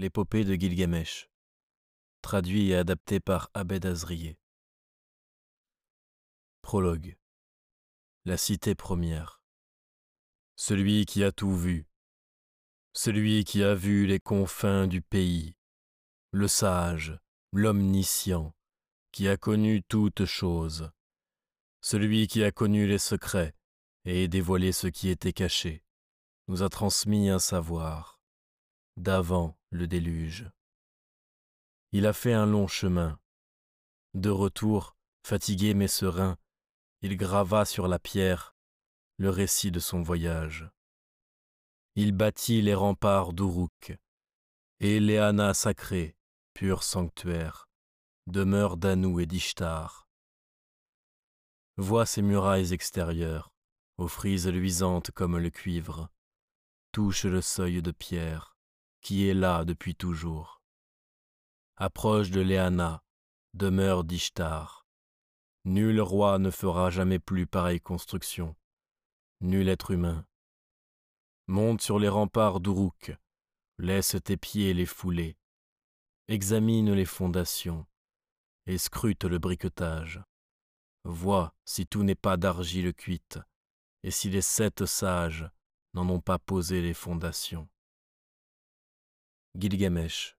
L'épopée de Gilgamesh. Traduit et adapté par Abed Azrié. Prologue. La cité première. Celui qui a tout vu. Celui qui a vu les confins du pays. Le sage, l'omniscient, qui a connu toutes choses. Celui qui a connu les secrets et dévoilé ce qui était caché, nous a transmis un savoir d'avant le déluge. Il a fait un long chemin. De retour, fatigué mais serein, il grava sur la pierre le récit de son voyage. Il bâtit les remparts d'Uruk, et Léana sacrée, pur sanctuaire, demeure d'Anou et d'Ishtar. Vois ces murailles extérieures, aux frises luisantes comme le cuivre, touche le seuil de pierre, qui est là depuis toujours. Approche de Léana, demeure d'Ishtar. Nul roi ne fera jamais plus pareille construction, nul être humain. Monte sur les remparts d'Uruk, laisse tes pieds les fouler, examine les fondations, et scrute le briquetage. Vois si tout n'est pas d'argile cuite, et si les sept sages n'en ont pas posé les fondations. Gilgamesh,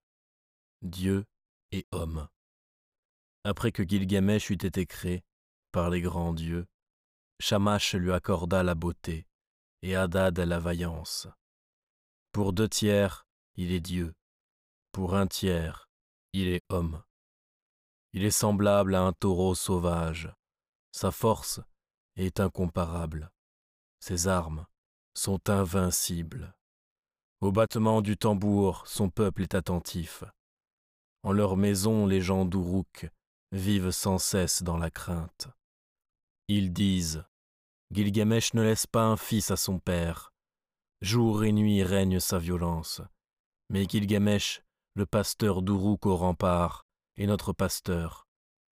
Dieu et homme. Après que Gilgamesh eut été créé par les grands dieux, Shamash lui accorda la beauté et Hadad la vaillance. Pour deux tiers, il est Dieu, pour un tiers, il est homme. Il est semblable à un taureau sauvage, sa force est incomparable, ses armes sont invincibles. Au battement du tambour, son peuple est attentif. En leur maison, les gens d'Uruk vivent sans cesse dans la crainte. Ils disent Gilgamesh ne laisse pas un fils à son père. Jour et nuit règne sa violence. Mais Gilgamesh, le pasteur d'Uruk au rempart, est notre pasteur,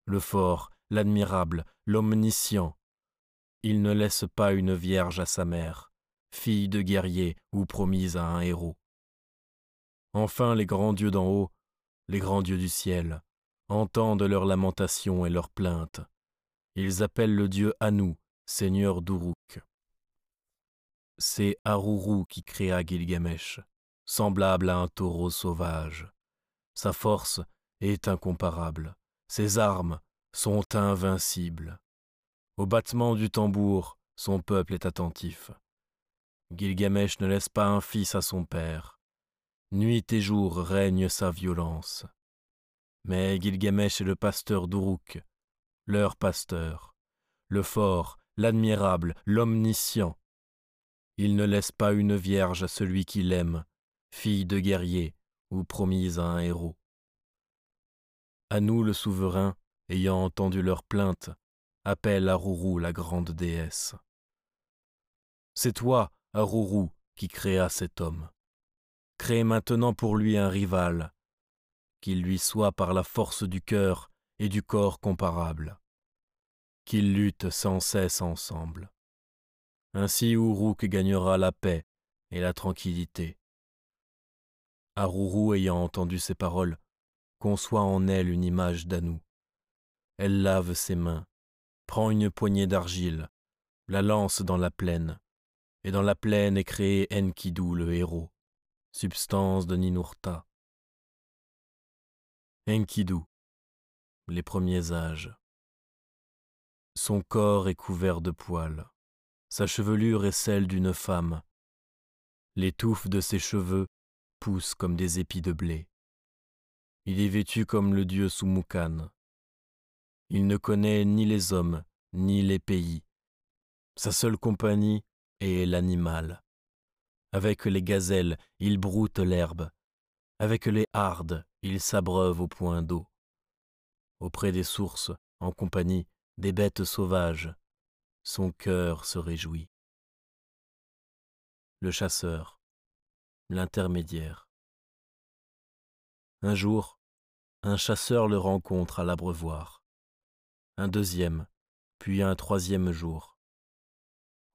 le fort, l'admirable, l'omniscient. Il ne laisse pas une vierge à sa mère fille de guerrier ou promise à un héros. Enfin les grands dieux d'en haut, les grands dieux du ciel, entendent leurs lamentations et leurs plaintes. Ils appellent le dieu Anu, seigneur d'Uruk. C'est Haruru qui créa Gilgamesh, semblable à un taureau sauvage. Sa force est incomparable, ses armes sont invincibles. Au battement du tambour, son peuple est attentif. Gilgamesh ne laisse pas un fils à son père. Nuit et jour règne sa violence. Mais Gilgamesh est le pasteur d'Uruk, leur pasteur, le fort, l'admirable, l'omniscient. Il ne laisse pas une vierge à celui qui l'aime, fille de guerrier ou promise à un héros. À nous le souverain, ayant entendu leurs plaintes, appelle Aruru la grande déesse. C'est toi, Aruru qui créa cet homme. Crée maintenant pour lui un rival, qu'il lui soit par la force du cœur et du corps comparable, qu'ils luttent sans cesse ensemble. Ainsi Uruk gagnera la paix et la tranquillité. Aruru ayant entendu ces paroles, conçoit en elle une image d'Anou. Elle lave ses mains, prend une poignée d'argile, la lance dans la plaine, et dans la plaine est créé Enkidu le héros, substance de Ninurta. Enkidu, les premiers âges. Son corps est couvert de poils, sa chevelure est celle d'une femme. Les touffes de ses cheveux poussent comme des épis de blé. Il est vêtu comme le dieu Sumukan. Il ne connaît ni les hommes, ni les pays. Sa seule compagnie et l'animal. Avec les gazelles, il broute l'herbe. Avec les hardes, il s'abreuve au point d'eau. Auprès des sources, en compagnie des bêtes sauvages, son cœur se réjouit. Le chasseur, l'intermédiaire. Un jour, un chasseur le rencontre à l'abreuvoir. Un deuxième, puis un troisième jour.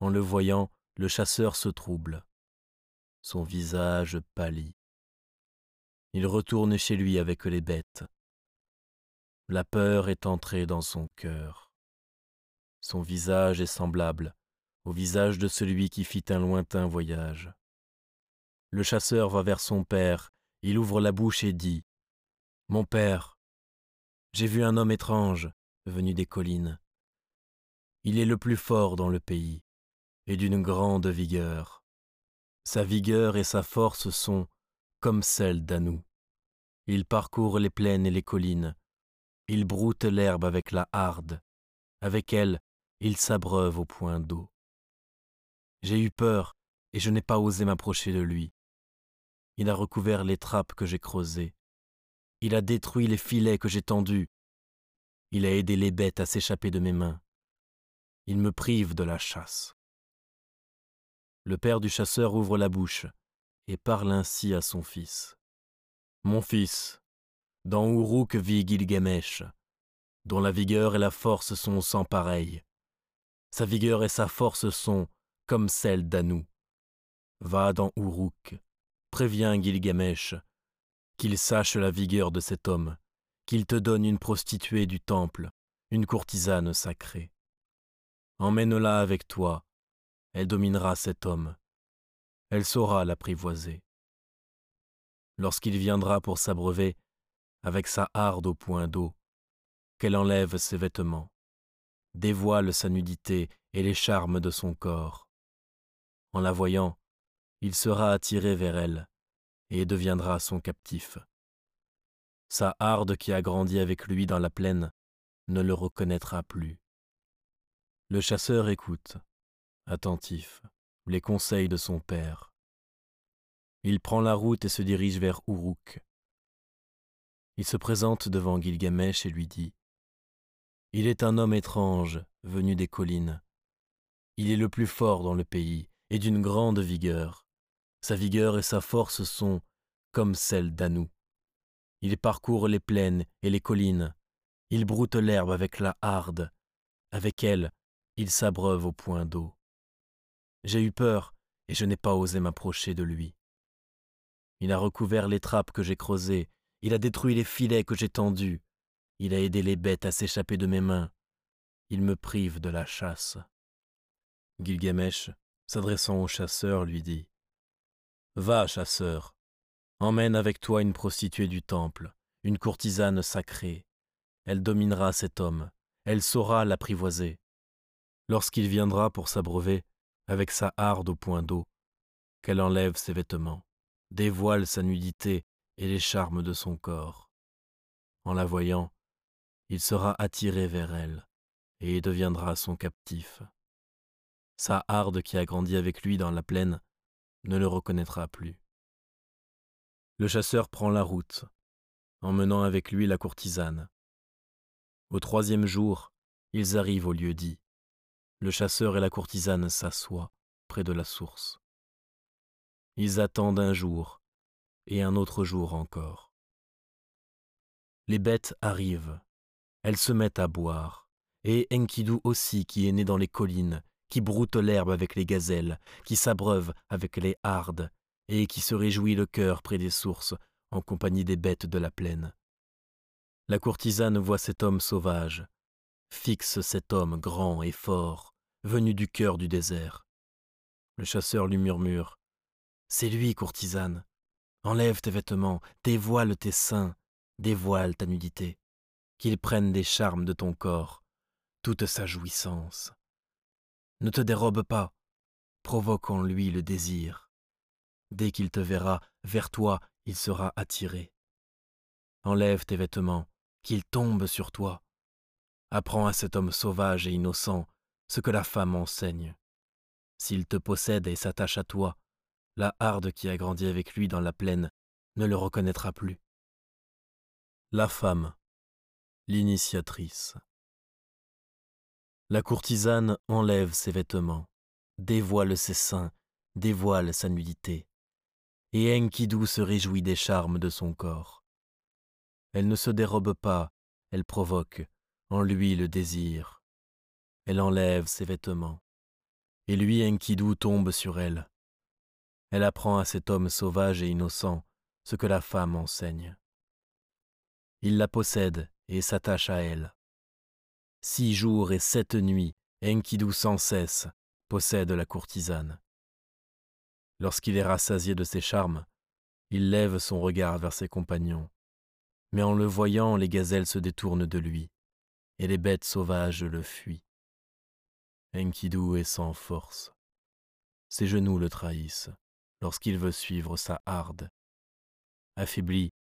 En le voyant, le chasseur se trouble. Son visage pâlit. Il retourne chez lui avec les bêtes. La peur est entrée dans son cœur. Son visage est semblable au visage de celui qui fit un lointain voyage. Le chasseur va vers son père, il ouvre la bouche et dit Mon père, j'ai vu un homme étrange venu des collines. Il est le plus fort dans le pays et d'une grande vigueur. Sa vigueur et sa force sont comme celles d'Anou. Il parcourt les plaines et les collines. Il broute l'herbe avec la harde. Avec elle, il s'abreuve au point d'eau. J'ai eu peur et je n'ai pas osé m'approcher de lui. Il a recouvert les trappes que j'ai creusées. Il a détruit les filets que j'ai tendus. Il a aidé les bêtes à s'échapper de mes mains. Il me prive de la chasse. Le père du chasseur ouvre la bouche et parle ainsi à son fils. Mon fils, dans Uruk vit Gilgamesh, dont la vigueur et la force sont sans pareil. Sa vigueur et sa force sont comme celles d'Anou. Va dans Uruk, préviens Gilgamesh, qu'il sache la vigueur de cet homme, qu'il te donne une prostituée du temple, une courtisane sacrée. Emmène-la avec toi, elle dominera cet homme, elle saura l'apprivoiser. Lorsqu'il viendra pour s'abreuver, avec sa harde au point d'eau, qu'elle enlève ses vêtements, dévoile sa nudité et les charmes de son corps. En la voyant, il sera attiré vers elle et deviendra son captif. Sa harde qui a grandi avec lui dans la plaine ne le reconnaîtra plus. Le chasseur écoute, attentif, les conseils de son père. Il prend la route et se dirige vers Uruk. Il se présente devant Gilgamesh et lui dit Il est un homme étrange, venu des collines. Il est le plus fort dans le pays et d'une grande vigueur. Sa vigueur et sa force sont comme celles d'Anou. Il parcourt les plaines et les collines. Il broute l'herbe avec la harde. Avec elle, il s'abreuve au point d'eau. J'ai eu peur et je n'ai pas osé m'approcher de lui. Il a recouvert les trappes que j'ai creusées, il a détruit les filets que j'ai tendus, il a aidé les bêtes à s'échapper de mes mains, il me prive de la chasse. Gilgamesh, s'adressant au chasseur, lui dit Va, chasseur, emmène avec toi une prostituée du temple, une courtisane sacrée. Elle dominera cet homme, elle saura l'apprivoiser. Lorsqu'il viendra pour s'abreuver, avec sa harde au point d'eau, qu'elle enlève ses vêtements, dévoile sa nudité et les charmes de son corps. En la voyant, il sera attiré vers elle et deviendra son captif. Sa harde qui a grandi avec lui dans la plaine ne le reconnaîtra plus. Le chasseur prend la route, emmenant avec lui la courtisane. Au troisième jour, ils arrivent au lieu dit. Le chasseur et la courtisane s'assoient près de la source. Ils attendent un jour et un autre jour encore. Les bêtes arrivent, elles se mettent à boire, et Enkidu aussi qui est né dans les collines, qui broute l'herbe avec les gazelles, qui s'abreuve avec les hardes, et qui se réjouit le cœur près des sources, en compagnie des bêtes de la plaine. La courtisane voit cet homme sauvage, fixe cet homme grand et fort, venu du cœur du désert. Le chasseur lui murmure C'est lui, courtisane. Enlève tes vêtements, dévoile tes seins, dévoile ta nudité, qu'il prenne des charmes de ton corps, toute sa jouissance. Ne te dérobe pas, provoque en lui le désir. Dès qu'il te verra, vers toi il sera attiré. Enlève tes vêtements, qu'il tombe sur toi. Apprends à cet homme sauvage et innocent ce que la femme enseigne. S'il te possède et s'attache à toi, la harde qui a grandi avec lui dans la plaine ne le reconnaîtra plus. La femme, l'initiatrice. La courtisane enlève ses vêtements, dévoile ses seins, dévoile sa nudité, et Enkidu se réjouit des charmes de son corps. Elle ne se dérobe pas, elle provoque en lui le désir, elle enlève ses vêtements. Et lui, Enkidu, tombe sur elle. Elle apprend à cet homme sauvage et innocent ce que la femme enseigne. Il la possède et s'attache à elle. Six jours et sept nuits, Enkidu sans cesse possède la courtisane. Lorsqu'il est rassasié de ses charmes, il lève son regard vers ses compagnons, mais en le voyant, les gazelles se détournent de lui, et les bêtes sauvages le fuient. Enkidu est sans force. Ses genoux le trahissent lorsqu'il veut suivre sa harde. Affaibli,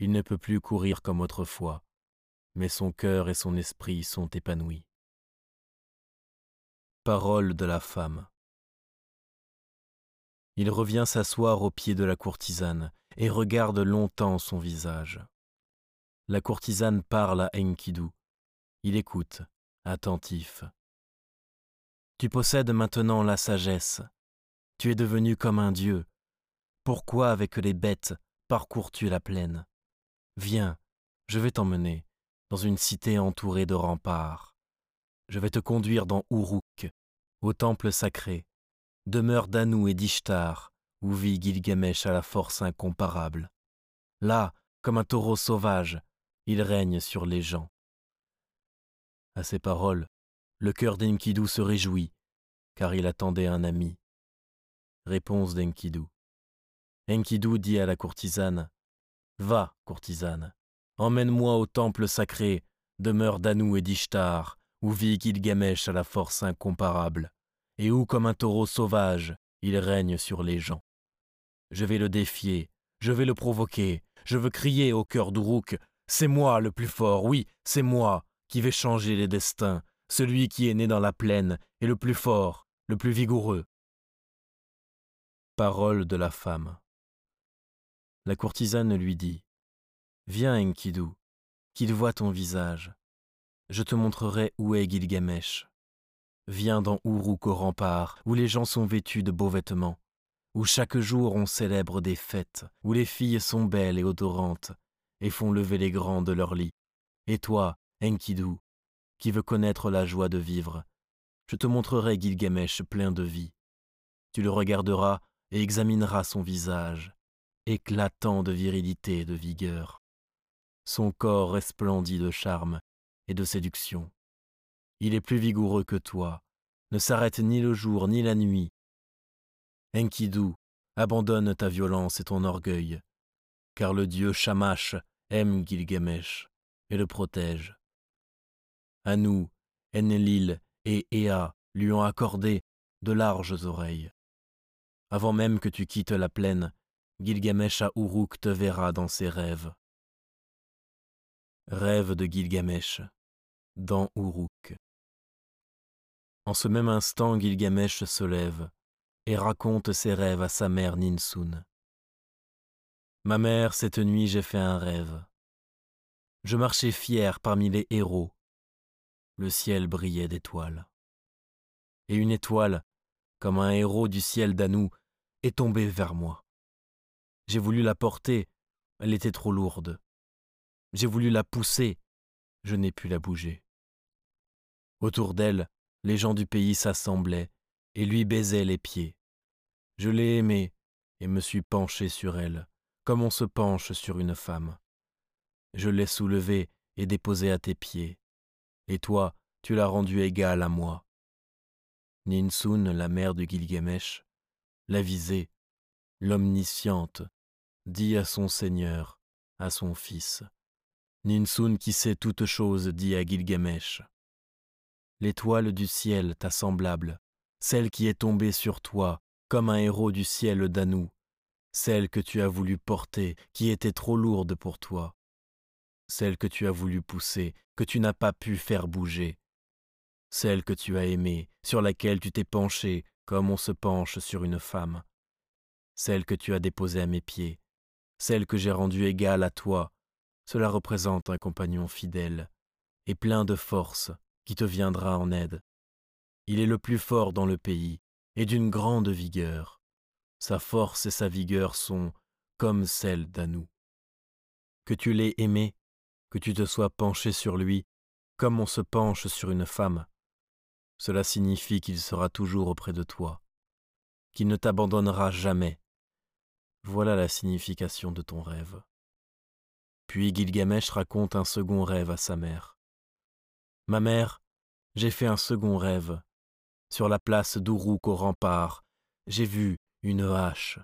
il ne peut plus courir comme autrefois, mais son cœur et son esprit sont épanouis. Parole de la femme. Il revient s'asseoir au pied de la courtisane et regarde longtemps son visage. La courtisane parle à Enkidu. Il écoute, attentif. Tu possèdes maintenant la sagesse. Tu es devenu comme un dieu. Pourquoi avec les bêtes parcours-tu la plaine? Viens, je vais t'emmener dans une cité entourée de remparts. Je vais te conduire dans Uruk, au temple sacré, demeure d'Anou et d'Ishtar, où vit Gilgamesh à la force incomparable. Là, comme un taureau sauvage, il règne sur les gens. À ces paroles, le cœur d'Enkidu se réjouit, car il attendait un ami. Réponse d'Enkidu. Enkidu dit à la courtisane Va, courtisane, emmène-moi au temple sacré, demeure d'Anou et d'Ishtar, où vit Gilgamesh à la force incomparable, et où, comme un taureau sauvage, il règne sur les gens. Je vais le défier, je vais le provoquer, je veux crier au cœur d'Uruk C'est moi le plus fort, oui, c'est moi qui vais changer les destins, celui qui est né dans la plaine est le plus fort, le plus vigoureux. Parole de la femme. La courtisane lui dit Viens, Enkidu, qu'il voit ton visage. Je te montrerai où est Gilgamesh. Viens dans Uruk au rempart, où les gens sont vêtus de beaux vêtements, où chaque jour on célèbre des fêtes, où les filles sont belles et odorantes, et font lever les grands de leur lit. Et toi, Enkidu, qui veux connaître la joie de vivre, je te montrerai Gilgamesh plein de vie. Tu le regarderas et examineras son visage, éclatant de virilité et de vigueur. Son corps resplendit de charme et de séduction. Il est plus vigoureux que toi, ne s'arrête ni le jour ni la nuit. Enkidu, abandonne ta violence et ton orgueil, car le dieu Shamash aime Gilgamesh et le protège. Anou, Enlil et Ea lui ont accordé de larges oreilles. Avant même que tu quittes la plaine, Gilgamesh à Uruk te verra dans ses rêves. Rêve de Gilgamesh, dans Uruk. En ce même instant, Gilgamesh se lève et raconte ses rêves à sa mère Ninsun. Ma mère, cette nuit j'ai fait un rêve. Je marchais fier parmi les héros le ciel brillait d'étoiles. Et une étoile, comme un héros du ciel d'Anou, est tombée vers moi. J'ai voulu la porter, elle était trop lourde. J'ai voulu la pousser, je n'ai pu la bouger. Autour d'elle, les gens du pays s'assemblaient et lui baisaient les pieds. Je l'ai aimée et me suis penché sur elle, comme on se penche sur une femme. Je l'ai soulevée et déposée à tes pieds et toi, tu l'as rendu égal à moi. Ninsun, la mère de Gilgamesh, la visée, l'omnisciente, dit à son Seigneur, à son fils. Ninsun qui sait toutes choses dit à Gilgamesh. L'étoile du ciel, ta semblable, celle qui est tombée sur toi, comme un héros du ciel d'Anou, celle que tu as voulu porter, qui était trop lourde pour toi, celle que tu as voulu pousser, que tu n'as pas pu faire bouger, celle que tu as aimée, sur laquelle tu t'es penché comme on se penche sur une femme, celle que tu as déposée à mes pieds, celle que j'ai rendue égale à toi, cela représente un compagnon fidèle et plein de force qui te viendra en aide. Il est le plus fort dans le pays et d'une grande vigueur. Sa force et sa vigueur sont comme celles d'Anou. Que tu l'aies aimé, que tu te sois penché sur lui comme on se penche sur une femme. Cela signifie qu'il sera toujours auprès de toi, qu'il ne t'abandonnera jamais. Voilà la signification de ton rêve. Puis Gilgamesh raconte un second rêve à sa mère. Ma mère, j'ai fait un second rêve. Sur la place d'Uruk au rempart, j'ai vu une hache.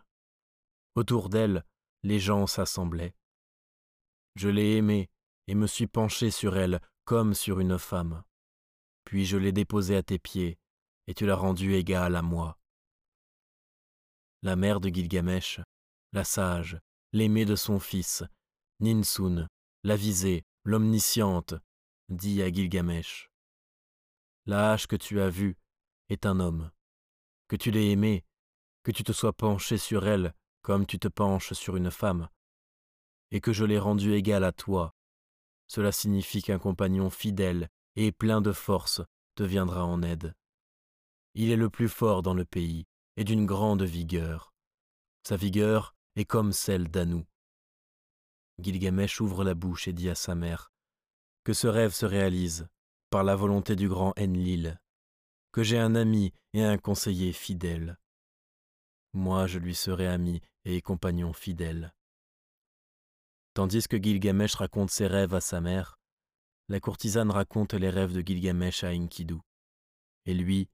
Autour d'elle, les gens s'assemblaient. Je l'ai aimée et me suis penché sur elle comme sur une femme. Puis je l'ai déposée à tes pieds, et tu l'as rendue égale à moi. La mère de Gilgamesh, la sage, l'aimée de son fils, Ninsun, la visée, l'omnisciente, dit à Gilgamesh. La hache que tu as vue est un homme. Que tu l'aies aimée, que tu te sois penché sur elle comme tu te penches sur une femme, et que je l'ai rendue égale à toi, cela signifie qu'un compagnon fidèle et plein de force te viendra en aide. Il est le plus fort dans le pays et d'une grande vigueur. Sa vigueur est comme celle d'Anou. Gilgamesh ouvre la bouche et dit à sa mère Que ce rêve se réalise par la volonté du grand Enlil, que j'ai un ami et un conseiller fidèle. Moi je lui serai ami et compagnon fidèle. Tandis que Gilgamesh raconte ses rêves à sa mère, la courtisane raconte les rêves de Gilgamesh à Enkidu. Et lui,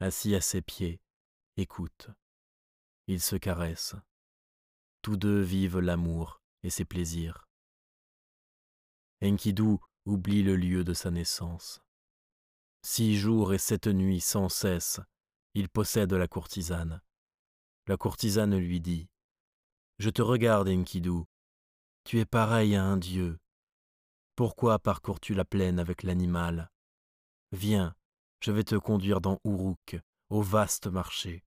assis à ses pieds, écoute. Ils se caressent. Tous deux vivent l'amour et ses plaisirs. Enkidu oublie le lieu de sa naissance. Six jours et sept nuits sans cesse, il possède la courtisane. La courtisane lui dit Je te regarde, Enkidu, tu es pareil à un dieu. Pourquoi parcours-tu la plaine avec l'animal? Viens, je vais te conduire dans Uruk, au vaste marché,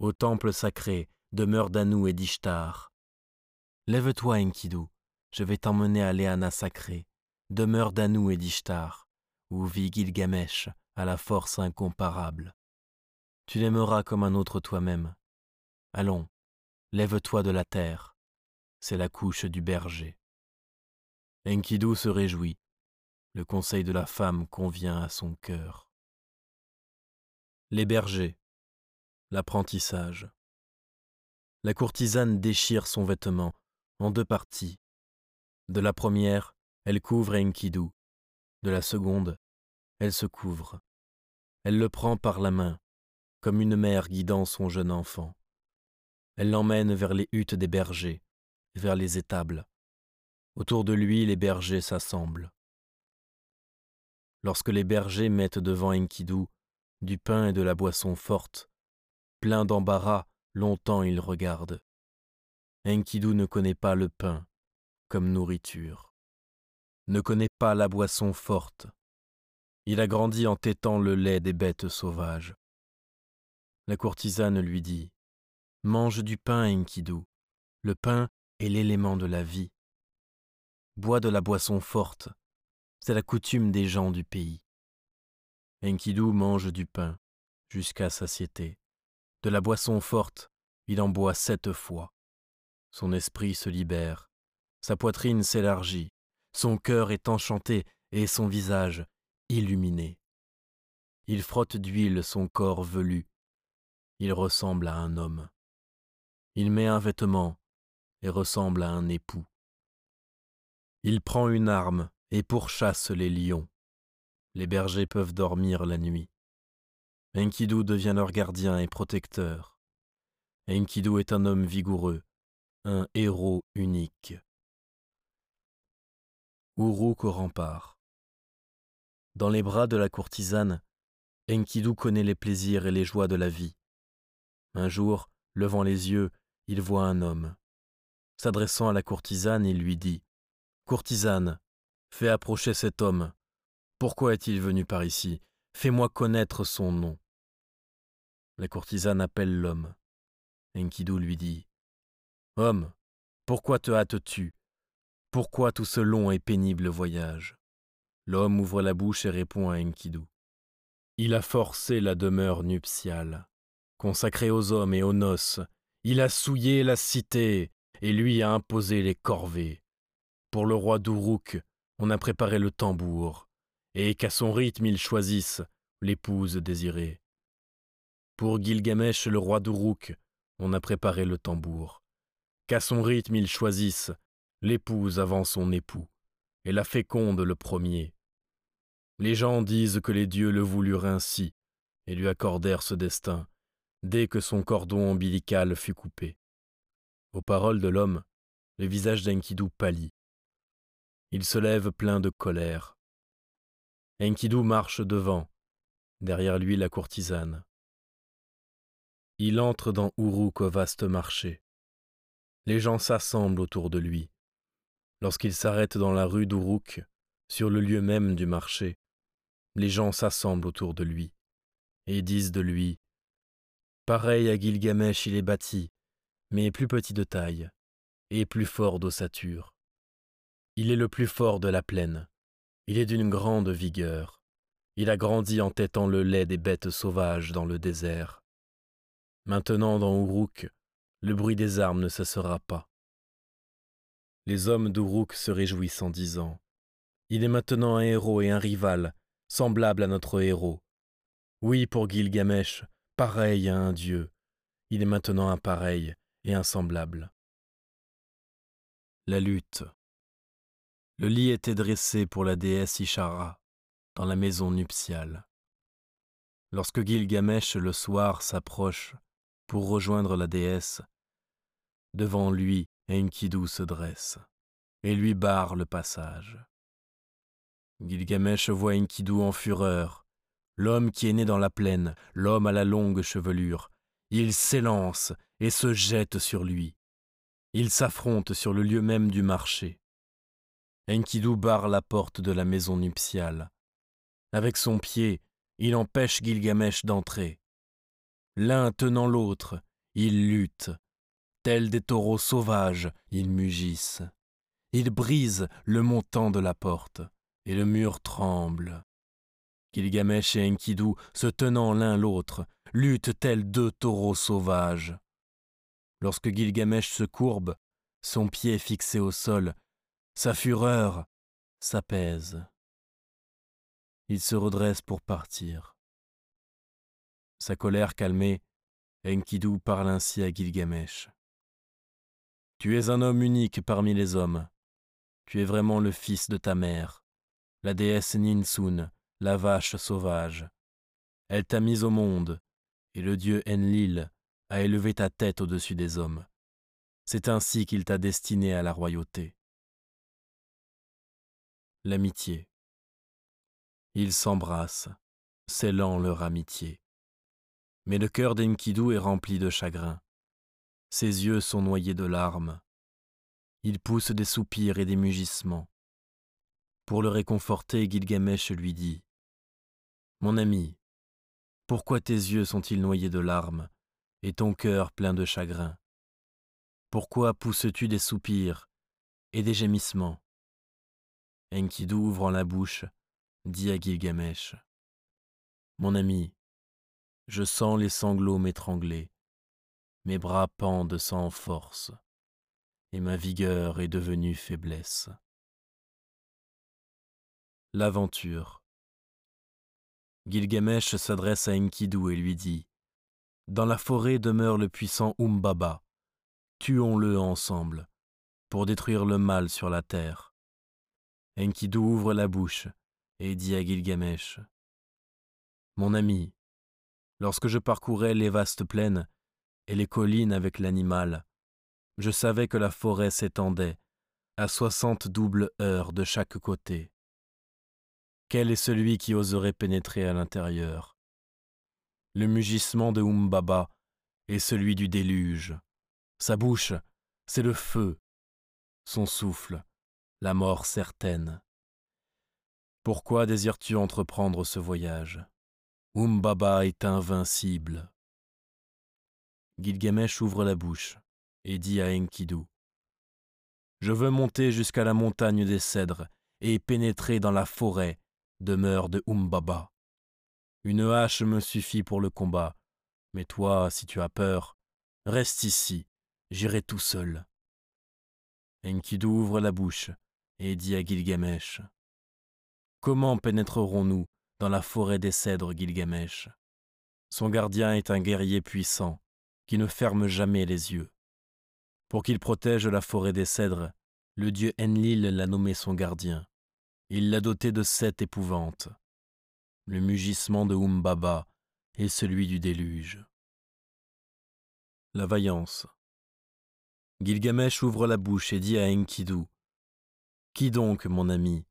au temple sacré, demeure d'Anou et d'Ishtar. Lève-toi, Enkidu, je vais t'emmener à Léana sacrée, demeure d'Anou et d'Ishtar, où vit Gilgamesh à la force incomparable. Tu l'aimeras comme un autre toi-même. Allons, lève-toi de la terre c'est la couche du berger. Enkidu se réjouit. Le conseil de la femme convient à son cœur. Les bergers. L'apprentissage. La courtisane déchire son vêtement en deux parties. De la première, elle couvre Enkidu. De la seconde, elle se couvre. Elle le prend par la main, comme une mère guidant son jeune enfant. Elle l'emmène vers les huttes des bergers, vers les étables. Autour de lui, les bergers s'assemblent. Lorsque les bergers mettent devant Enkidu du pain et de la boisson forte, plein d'embarras, longtemps il regarde. Enkidu ne connaît pas le pain comme nourriture, ne connaît pas la boisson forte. Il a grandi en tétant le lait des bêtes sauvages. La courtisane lui dit Mange du pain, Enkidu. Le pain l'élément de la vie. Bois de la boisson forte, c'est la coutume des gens du pays. Enkidu mange du pain jusqu'à satiété. De la boisson forte, il en boit sept fois. Son esprit se libère, sa poitrine s'élargit, son cœur est enchanté et son visage illuminé. Il frotte d'huile son corps velu. Il ressemble à un homme. Il met un vêtement et ressemble à un époux. Il prend une arme et pourchasse les lions. Les bergers peuvent dormir la nuit. Enkidu devient leur gardien et protecteur. Enkidu est un homme vigoureux, un héros unique. Uruk au rempart. Dans les bras de la courtisane, Enkidu connaît les plaisirs et les joies de la vie. Un jour, levant les yeux, il voit un homme. S'adressant à la courtisane, il lui dit Courtisane, fais approcher cet homme. Pourquoi est-il venu par ici? Fais-moi connaître son nom. La courtisane appelle l'homme. Enkidu lui dit Homme, pourquoi te hâtes-tu? Pourquoi tout ce long et pénible voyage? L'homme ouvre la bouche et répond à Enkidu. Il a forcé la demeure nuptiale, consacrée aux hommes et aux noces. Il a souillé la cité, et lui a imposé les corvées. Pour le roi d'Uruk, on a préparé le tambour, et qu'à son rythme il choisisse l'épouse désirée. Pour Gilgamesh, le roi d'Uruk, on a préparé le tambour, qu'à son rythme il choisisse l'épouse avant son époux, et la féconde le premier. Les gens disent que les dieux le voulurent ainsi, et lui accordèrent ce destin, dès que son cordon ombilical fut coupé. Aux paroles de l'homme, le visage d'Enkidu pâlit. Il se lève plein de colère. Enkidu marche devant, derrière lui la courtisane. Il entre dans Uruk au vaste marché. Les gens s'assemblent autour de lui. Lorsqu'il s'arrête dans la rue d'Uruk, sur le lieu même du marché, les gens s'assemblent autour de lui et disent de lui Pareil à Gilgamesh, il est bâti, mais plus petit de taille et plus fort d'ossature. Il est le plus fort de la plaine. Il est d'une grande vigueur. Il a grandi en têtant le lait des bêtes sauvages dans le désert. Maintenant, dans Uruk, le bruit des armes ne cessera pas. Les hommes d'Uruk se réjouissent en disant Il est maintenant un héros et un rival, semblable à notre héros. Oui, pour Gilgamesh, pareil à un dieu. Il est maintenant un pareil et un semblable. La lutte. Le lit était dressé pour la déesse Ishara dans la maison nuptiale. Lorsque Gilgamesh le soir s'approche pour rejoindre la déesse, devant lui Enkidu se dresse et lui barre le passage. Gilgamesh voit Enkidu en fureur, l'homme qui est né dans la plaine, l'homme à la longue chevelure. Il s'élance et se jette sur lui. Ils s'affrontent sur le lieu même du marché. Enkidu barre la porte de la maison nuptiale. Avec son pied, il empêche Gilgamesh d'entrer. L'un tenant l'autre, ils luttent. Tels des taureaux sauvages, ils mugissent. Ils brisent le montant de la porte et le mur tremble. Gilgamesh et Enkidu, se tenant l'un l'autre, luttent tels deux taureaux sauvages? Lorsque Gilgamesh se courbe, son pied fixé au sol, sa fureur s'apaise. Il se redresse pour partir. Sa colère calmée, Enkidu parle ainsi à Gilgamesh. Tu es un homme unique parmi les hommes. Tu es vraiment le fils de ta mère la déesse Ninsun, la vache sauvage. Elle t'a mis au monde, et le dieu Enlil a élevé ta tête au-dessus des hommes. C'est ainsi qu'il t'a destiné à la royauté. L'amitié. Ils s'embrassent, scellant leur amitié. Mais le cœur d'Enkidu est rempli de chagrin. Ses yeux sont noyés de larmes. Il pousse des soupirs et des mugissements. Pour le réconforter, Gilgamesh lui dit Mon ami, pourquoi tes yeux sont-ils noyés de larmes et ton cœur plein de chagrin? Pourquoi pousses-tu des soupirs et des gémissements? Enkidu, ouvrant la bouche, dit à Gilgamesh Mon ami, je sens les sanglots m'étrangler, mes bras pendent sans force, et ma vigueur est devenue faiblesse. L'aventure. Gilgamesh s'adresse à Enkidu et lui dit Dans la forêt demeure le puissant Umbaba. Tuons-le ensemble, pour détruire le mal sur la terre. Enkidu ouvre la bouche et dit à Gilgamesh Mon ami, lorsque je parcourais les vastes plaines et les collines avec l'animal, je savais que la forêt s'étendait à soixante doubles heures de chaque côté. Quel est celui qui oserait pénétrer à l'intérieur? Le mugissement de Umbaba est celui du déluge. Sa bouche, c'est le feu. Son souffle, la mort certaine. Pourquoi désires-tu entreprendre ce voyage? Umbaba est invincible. Gilgamesh ouvre la bouche et dit à Enkidu Je veux monter jusqu'à la montagne des cèdres et pénétrer dans la forêt demeure de Umbaba. Une hache me suffit pour le combat, mais toi, si tu as peur, reste ici, j'irai tout seul. Enkidu ouvre la bouche et dit à Gilgamesh Comment pénétrerons-nous dans la forêt des cèdres, Gilgamesh? Son gardien est un guerrier puissant qui ne ferme jamais les yeux. Pour qu'il protège la forêt des cèdres, le dieu Enlil l'a nommé son gardien. Il l'a doté de sept épouvantes. Le mugissement de Umbaba et celui du déluge. La vaillance. Gilgamesh ouvre la bouche et dit à Enkidu Qui donc, mon ami,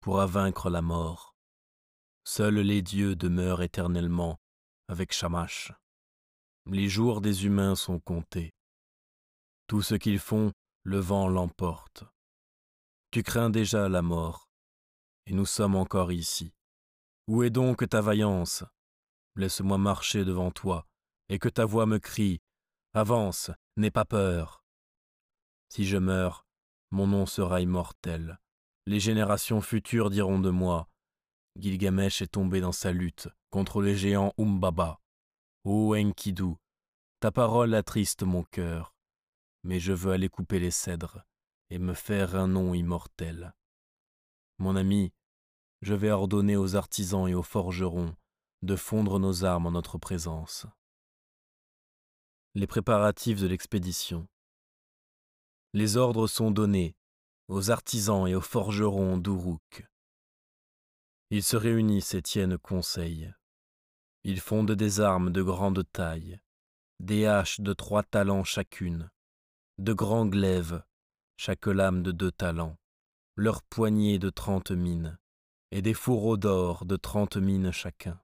pourra vaincre la mort? Seuls les dieux demeurent éternellement avec Shamash. Les jours des humains sont comptés. Tout ce qu'ils font, le vent l'emporte. Tu crains déjà la mort, et nous sommes encore ici. Où est donc ta vaillance? Laisse-moi marcher devant toi, et que ta voix me crie Avance, n'aie pas peur. Si je meurs, mon nom sera immortel. Les générations futures diront de moi Gilgamesh est tombé dans sa lutte contre les géants Umbaba. Ô Enkidu, ta parole attriste mon cœur, mais je veux aller couper les cèdres et me faire un nom immortel. Mon ami, je vais ordonner aux artisans et aux forgerons de fondre nos armes en notre présence. Les préparatifs de l'expédition. Les ordres sont donnés aux artisans et aux forgerons d'Uruk. Ils se réunissent et tiennent conseil. Ils fondent des armes de grande taille, des haches de trois talents chacune, de grands glaives, chaque lame de deux talents, leurs poignées de trente mines, et des fourreaux d'or de trente mines chacun.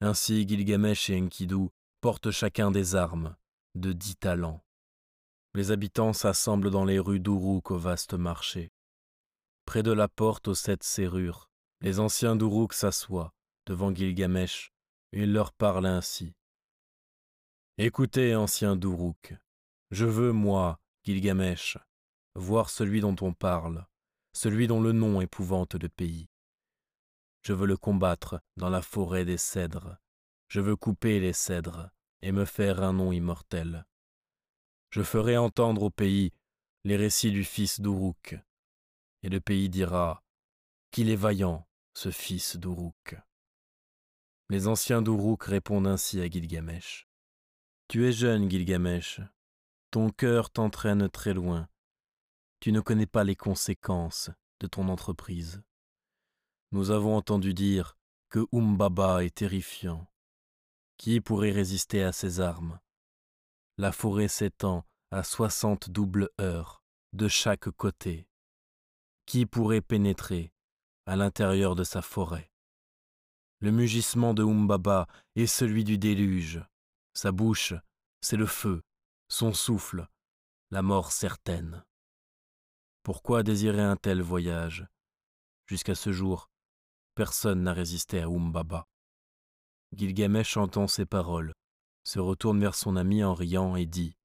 Ainsi Gilgamesh et Enkidu portent chacun des armes, de dix talents. Les habitants s'assemblent dans les rues d'Uruk au vaste marché. Près de la porte aux sept serrures, les anciens d'Uruk s'assoient devant Gilgamesh, et leur parle ainsi. Écoutez, anciens d'Uruk, je veux, moi, Gilgamesh, voir celui dont on parle, celui dont le nom épouvante le pays. Je veux le combattre dans la forêt des cèdres, je veux couper les cèdres et me faire un nom immortel. Je ferai entendre au pays les récits du fils d'Uruk, et le pays dira qu'il est vaillant, ce fils d'Uruk. Les anciens d'Uruk répondent ainsi à Gilgamesh. Tu es jeune, Gilgamesh. Ton cœur t'entraîne très loin. Tu ne connais pas les conséquences de ton entreprise. Nous avons entendu dire que Umbaba est terrifiant. Qui pourrait résister à ses armes? La forêt s'étend à soixante doubles heures de chaque côté. Qui pourrait pénétrer à l'intérieur de sa forêt? Le mugissement de Umbaba est celui du déluge. Sa bouche, c'est le feu. Son souffle, la mort certaine. Pourquoi désirer un tel voyage? Jusqu'à ce jour, personne n'a résisté à Umbaba. Gilgamesh entend ces paroles, se retourne vers son ami en riant et dit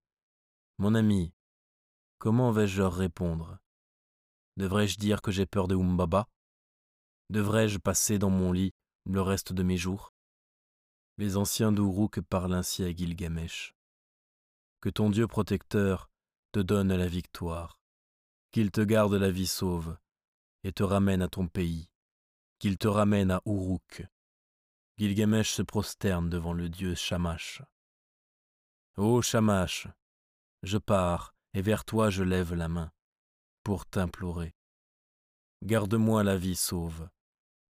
Mon ami, comment vais-je leur répondre? Devrais-je dire que j'ai peur de Umbaba Devrais-je passer dans mon lit le reste de mes jours? Les anciens d'Uruk parlent ainsi à Gilgamesh. Que ton Dieu protecteur te donne la victoire, qu'il te garde la vie sauve et te ramène à ton pays, qu'il te ramène à Uruk. Gilgamesh se prosterne devant le dieu Shamash. Ô Shamash, je pars et vers toi je lève la main pour t'implorer. Garde-moi la vie sauve,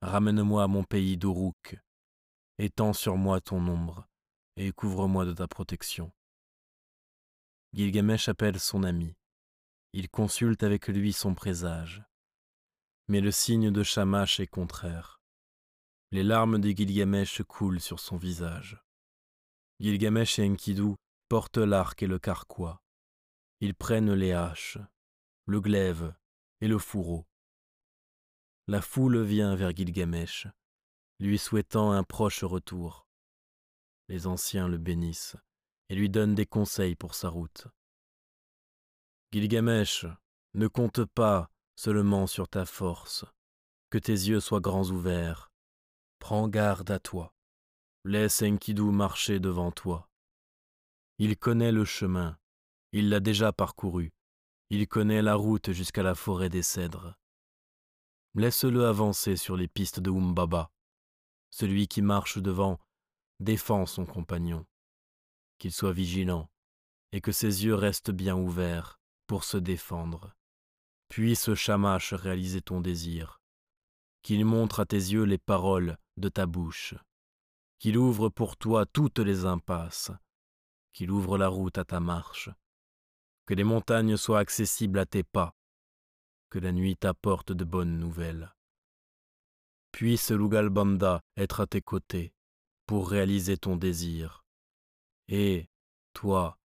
ramène-moi à mon pays d'Uruk, étends sur moi ton ombre et couvre-moi de ta protection. Gilgamesh appelle son ami. Il consulte avec lui son présage. Mais le signe de Shamash est contraire. Les larmes de Gilgamesh coulent sur son visage. Gilgamesh et Enkidu portent l'arc et le carquois. Ils prennent les haches, le glaive et le fourreau. La foule vient vers Gilgamesh, lui souhaitant un proche retour. Les anciens le bénissent et lui donnent des conseils pour sa route. Gilgamesh, ne compte pas seulement sur ta force, que tes yeux soient grands ouverts. Prends garde à toi. Laisse Enkidu marcher devant toi. Il connaît le chemin, il l'a déjà parcouru, il connaît la route jusqu'à la forêt des cèdres. Laisse-le avancer sur les pistes de Umbaba. Celui qui marche devant défend son compagnon. Qu'il soit vigilant et que ses yeux restent bien ouverts pour se défendre. Puisse Shamash réaliser ton désir, qu'il montre à tes yeux les paroles de ta bouche, qu'il ouvre pour toi toutes les impasses, qu'il ouvre la route à ta marche, que les montagnes soient accessibles à tes pas, que la nuit t'apporte de bonnes nouvelles. Puisse Lugalbanda être à tes côtés pour réaliser ton désir, et, toi,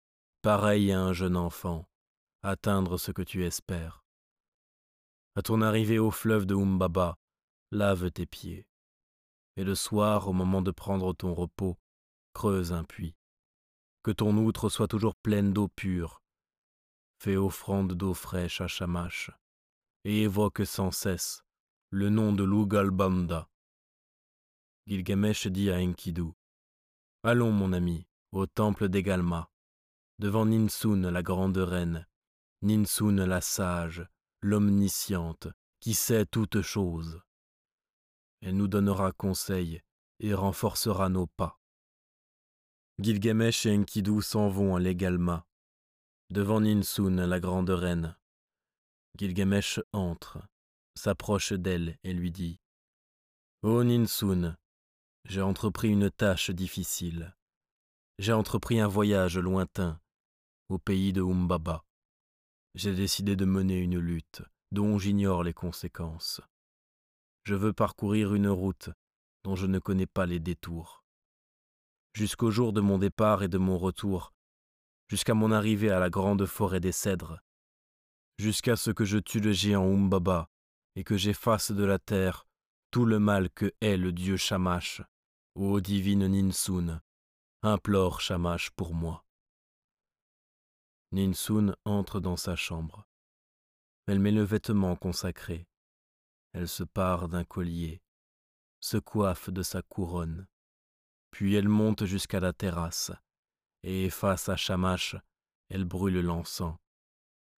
pareil à un jeune enfant, atteindre ce que tu espères. À ton arrivée au fleuve de Umbaba, lave tes pieds, et le soir, au moment de prendre ton repos, creuse un puits. Que ton outre soit toujours pleine d'eau pure. Fais offrande d'eau fraîche à Shamash, et évoque sans cesse le nom de Lugalbanda. Gilgamesh dit à Enkidu Allons, mon ami, au temple d'Egalma, devant Ninsun, la grande reine, Ninsun, la sage, l'omnisciente, qui sait toutes choses. Elle nous donnera conseil et renforcera nos pas. Gilgamesh et Enkidu s'en vont à l'Egalma, devant Ninsun, la grande reine. Gilgamesh entre, s'approche d'elle et lui dit Ô Ninsun, j'ai entrepris une tâche difficile. J'ai entrepris un voyage lointain au pays de Umbaba. J'ai décidé de mener une lutte dont j'ignore les conséquences. Je veux parcourir une route dont je ne connais pas les détours. Jusqu'au jour de mon départ et de mon retour, jusqu'à mon arrivée à la grande forêt des cèdres, jusqu'à ce que je tue le géant Umbaba et que j'efface de la terre tout le mal que est le dieu Shamash, ô divine Ninsun, implore Shamash pour moi. Ninsun entre dans sa chambre. Elle met le vêtement consacré. Elle se pare d'un collier, se coiffe de sa couronne, puis elle monte jusqu'à la terrasse, et face à Shamash, elle brûle l'encens.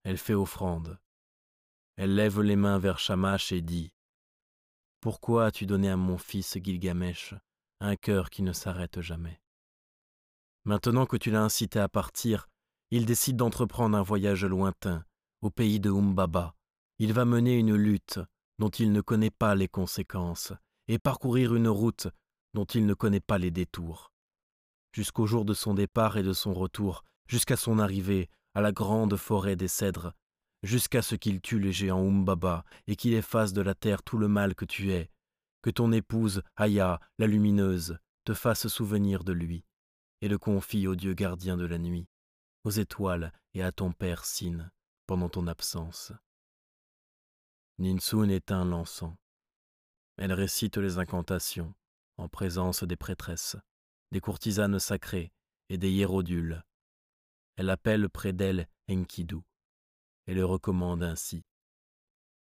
Elle fait offrande. Elle lève les mains vers Shamash et dit Pourquoi as-tu donné à mon fils Gilgamesh un cœur qui ne s'arrête jamais? Maintenant que tu l'as incité à partir, il décide d'entreprendre un voyage lointain, au pays de Umbaba. Il va mener une lutte dont il ne connaît pas les conséquences, et parcourir une route dont il ne connaît pas les détours. Jusqu'au jour de son départ et de son retour, jusqu'à son arrivée à la grande forêt des cèdres, jusqu'à ce qu'il tue les géants Umbaba et qu'il efface de la terre tout le mal que tu es, que ton épouse, Aya, la lumineuse, te fasse souvenir de lui et le confie au Dieu gardien de la nuit, aux étoiles et à ton père Sin pendant ton absence. Ninsun éteint l'encens. Elle récite les incantations en présence des prêtresses, des courtisanes sacrées et des hiérodules. Elle appelle près d'elle Enkidu et le recommande ainsi.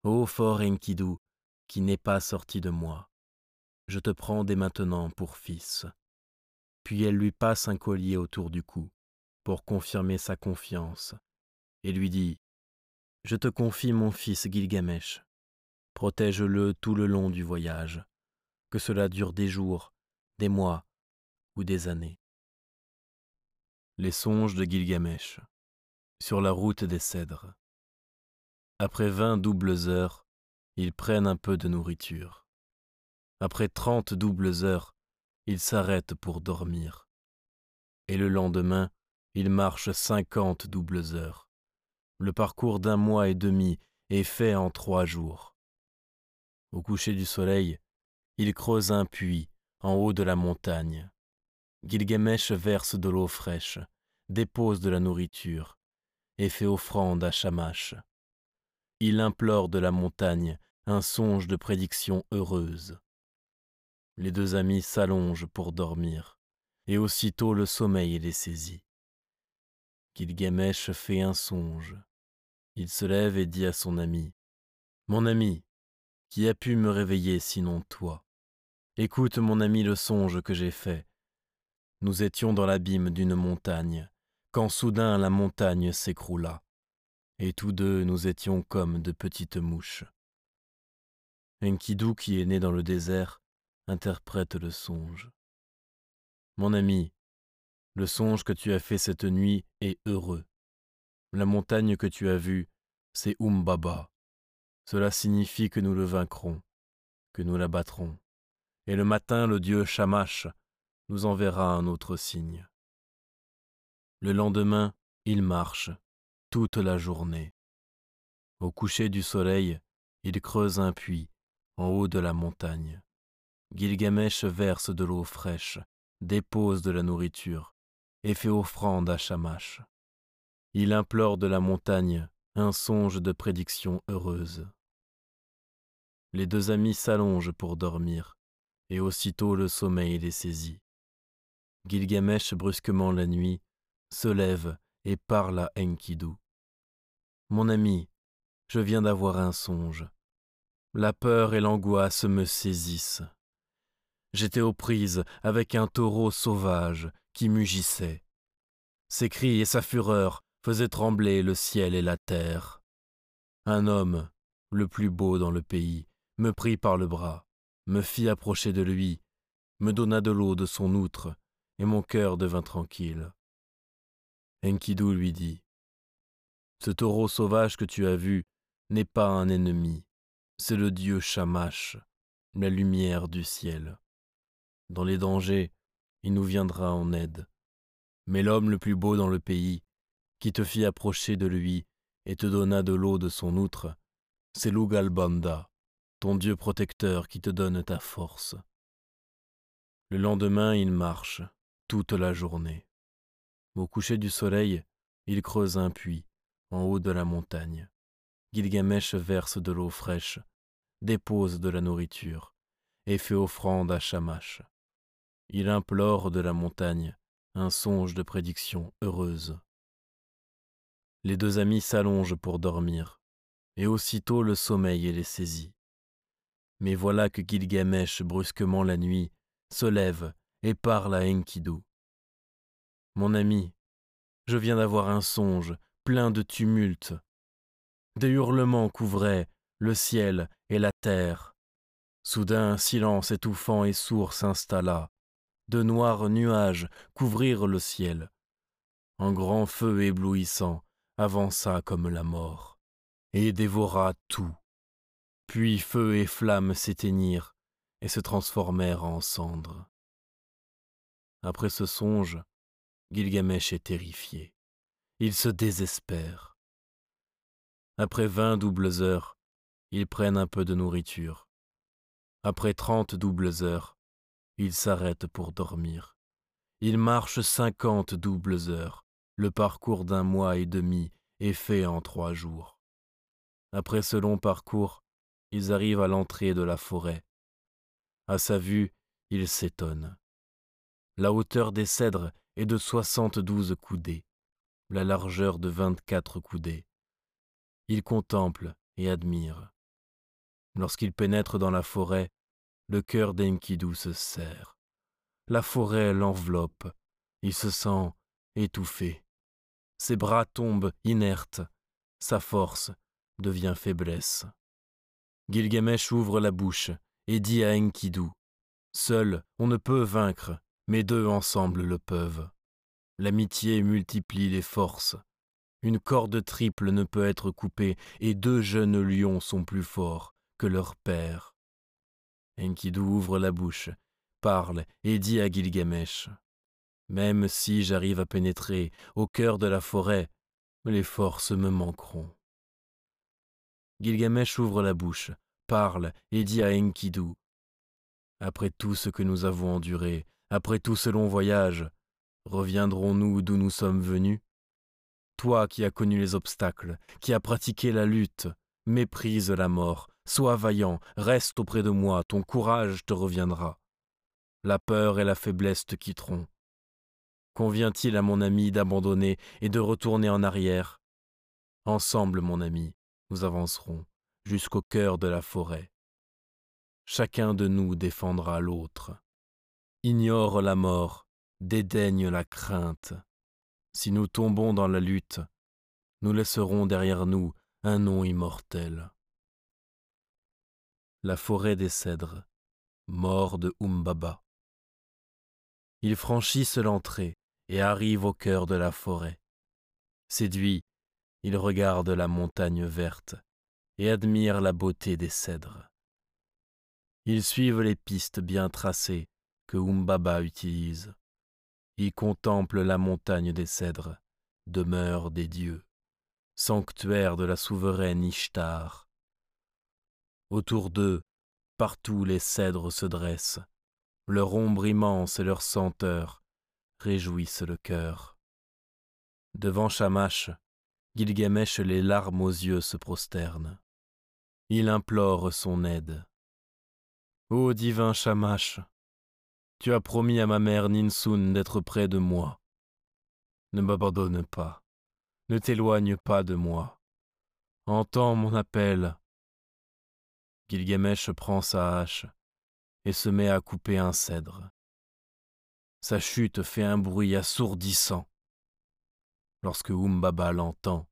Ô fort Enkidu, qui n'est pas sorti de moi, je te prends dès maintenant pour fils puis elle lui passe un collier autour du cou, pour confirmer sa confiance, et lui dit Je te confie mon fils Gilgamesh. Protège-le tout le long du voyage, que cela dure des jours, des mois ou des années. Les songes de Gilgamesh sur la route des cèdres. Après vingt doubles heures, ils prennent un peu de nourriture. Après trente doubles heures, il s'arrête pour dormir. Et le lendemain, il marche cinquante doubles heures. Le parcours d'un mois et demi est fait en trois jours. Au coucher du soleil, il creuse un puits en haut de la montagne. Gilgamesh verse de l'eau fraîche, dépose de la nourriture et fait offrande à Shamash. Il implore de la montagne un songe de prédiction heureuse. Les deux amis s'allongent pour dormir, et aussitôt le sommeil les saisit. Gilgamesh fait un songe. Il se lève et dit à son ami Mon ami, qui a pu me réveiller sinon toi? Écoute, mon ami, le songe que j'ai fait. Nous étions dans l'abîme d'une montagne, quand soudain la montagne s'écroula, et tous deux nous étions comme de petites mouches. Enkidu, qui est né dans le désert, interprète le songe. Mon ami, Le songe que tu as fait cette nuit est heureux. La montagne que tu as vue, c'est Umbaba. Cela signifie que nous le vaincrons, que nous la battrons. Et le matin, le dieu Shamash nous enverra un autre signe. Le lendemain, il marche toute la journée. Au coucher du soleil, il creuse un puits en haut de la montagne. Gilgamesh verse de l'eau fraîche, dépose de la nourriture et fait offrande à Shamash. Il implore de la montagne un songe de prédiction heureuse. Les deux amis s'allongent pour dormir, et aussitôt le sommeil les saisit. Gilgamesh, brusquement la nuit, se lève et parle à Enkidu. Mon ami, je viens d'avoir un songe. La peur et l'angoisse me saisissent. J'étais aux prises avec un taureau sauvage qui mugissait. Ses cris et sa fureur faisaient trembler le ciel et la terre. Un homme, le plus beau dans le pays, me prit par le bras, me fit approcher de lui, me donna de l'eau de son outre, et mon cœur devint tranquille. Enkidu lui dit Ce taureau sauvage que tu as vu n'est pas un ennemi, c'est le dieu Shamash, la lumière du ciel. Dans les dangers, il nous viendra en aide. Mais l'homme le plus beau dans le pays, qui te fit approcher de lui et te donna de l'eau de son outre, c'est Lugalbanda, ton Dieu protecteur qui te donne ta force. Le lendemain, il marche toute la journée. Au coucher du soleil, il creuse un puits en haut de la montagne. Gilgamesh verse de l'eau fraîche, dépose de la nourriture et fait offrande à Shamash. Il implore de la montagne un songe de prédiction heureuse. Les deux amis s'allongent pour dormir, et aussitôt le sommeil les saisit. Mais voilà que Gilgamesh, brusquement la nuit, se lève et parle à Enkidu. Mon ami, je viens d'avoir un songe plein de tumulte. Des hurlements couvraient le ciel et la terre. Soudain un silence étouffant et sourd s'installa. De noirs nuages couvrirent le ciel. Un grand feu éblouissant avança comme la mort, et dévora tout. Puis feu et flammes s'éteignirent et se transformèrent en cendres. Après ce songe, Gilgamesh est terrifié. Il se désespère. Après vingt doubles heures, ils prennent un peu de nourriture. Après trente doubles heures, ils s'arrêtent pour dormir. Ils marchent cinquante doubles heures. Le parcours d'un mois et demi est fait en trois jours. Après ce long parcours, ils arrivent à l'entrée de la forêt. À sa vue, ils s'étonnent. La hauteur des cèdres est de soixante-douze coudées, la largeur de vingt-quatre coudées. Il contemple et admire. Lorsqu'il pénètre dans la forêt, le cœur d'Enkidu se serre. La forêt l'enveloppe. Il se sent étouffé. Ses bras tombent inertes. Sa force devient faiblesse. Gilgamesh ouvre la bouche et dit à Enkidu Seul, on ne peut vaincre, mais deux ensemble le peuvent. L'amitié multiplie les forces. Une corde triple ne peut être coupée, et deux jeunes lions sont plus forts que leur père. Enkidu ouvre la bouche, parle et dit à Gilgamesh Même si j'arrive à pénétrer au cœur de la forêt, les forces me manqueront. Gilgamesh ouvre la bouche, parle et dit à Enkidu Après tout ce que nous avons enduré, après tout ce long voyage, reviendrons-nous d'où nous sommes venus? Toi qui as connu les obstacles, qui as pratiqué la lutte, méprise la mort, sois vaillant, reste auprès de moi, ton courage te reviendra. La peur et la faiblesse te quitteront. Convient-il à mon ami d'abandonner et de retourner en arrière? Ensemble, mon ami, nous avancerons jusqu'au cœur de la forêt. Chacun de nous défendra l'autre ignore la mort, dédaigne la crainte. Si nous tombons dans la lutte, nous laisserons derrière nous un nom immortel. La forêt des cèdres, mort de Umbaba. Ils franchissent l'entrée et arrive au cœur de la forêt. Séduit, il regarde la montagne verte et admire la beauté des cèdres. Ils suivent les pistes bien tracées que Umbaba utilise. Ils contemplent la montagne des cèdres, demeure des dieux, sanctuaire de la souveraine Ishtar. Autour d'eux, partout les cèdres se dressent, leur ombre immense et leur senteur réjouissent le cœur. Devant Shamash, Gilgamesh les larmes aux yeux se prosterne. Il implore son aide. Ô divin Shamash, tu as promis à ma mère Ninsun d'être près de moi. Ne m'abandonne pas, ne t'éloigne pas de moi. Entends mon appel. Gilgamesh prend sa hache et se met à couper un cèdre. Sa chute fait un bruit assourdissant. Lorsque Umbaba l'entend,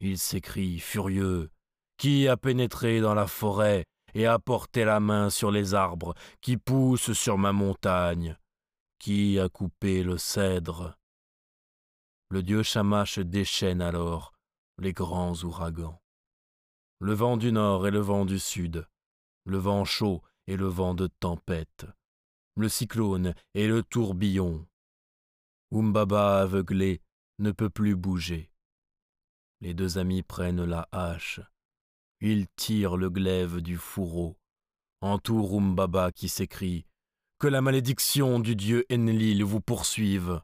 il s'écrie furieux Qui a pénétré dans la forêt et a porté la main sur les arbres qui poussent sur ma montagne? Qui a coupé le cèdre? Le dieu Shamash déchaîne alors les grands ouragans. Le vent du nord et le vent du sud, le vent chaud et le vent de tempête, le cyclone et le tourbillon. Umbaba aveuglé ne peut plus bouger. Les deux amis prennent la hache. Ils tirent le glaive du fourreau. Entourent Umbaba qui s'écrie Que la malédiction du dieu Enlil vous poursuive.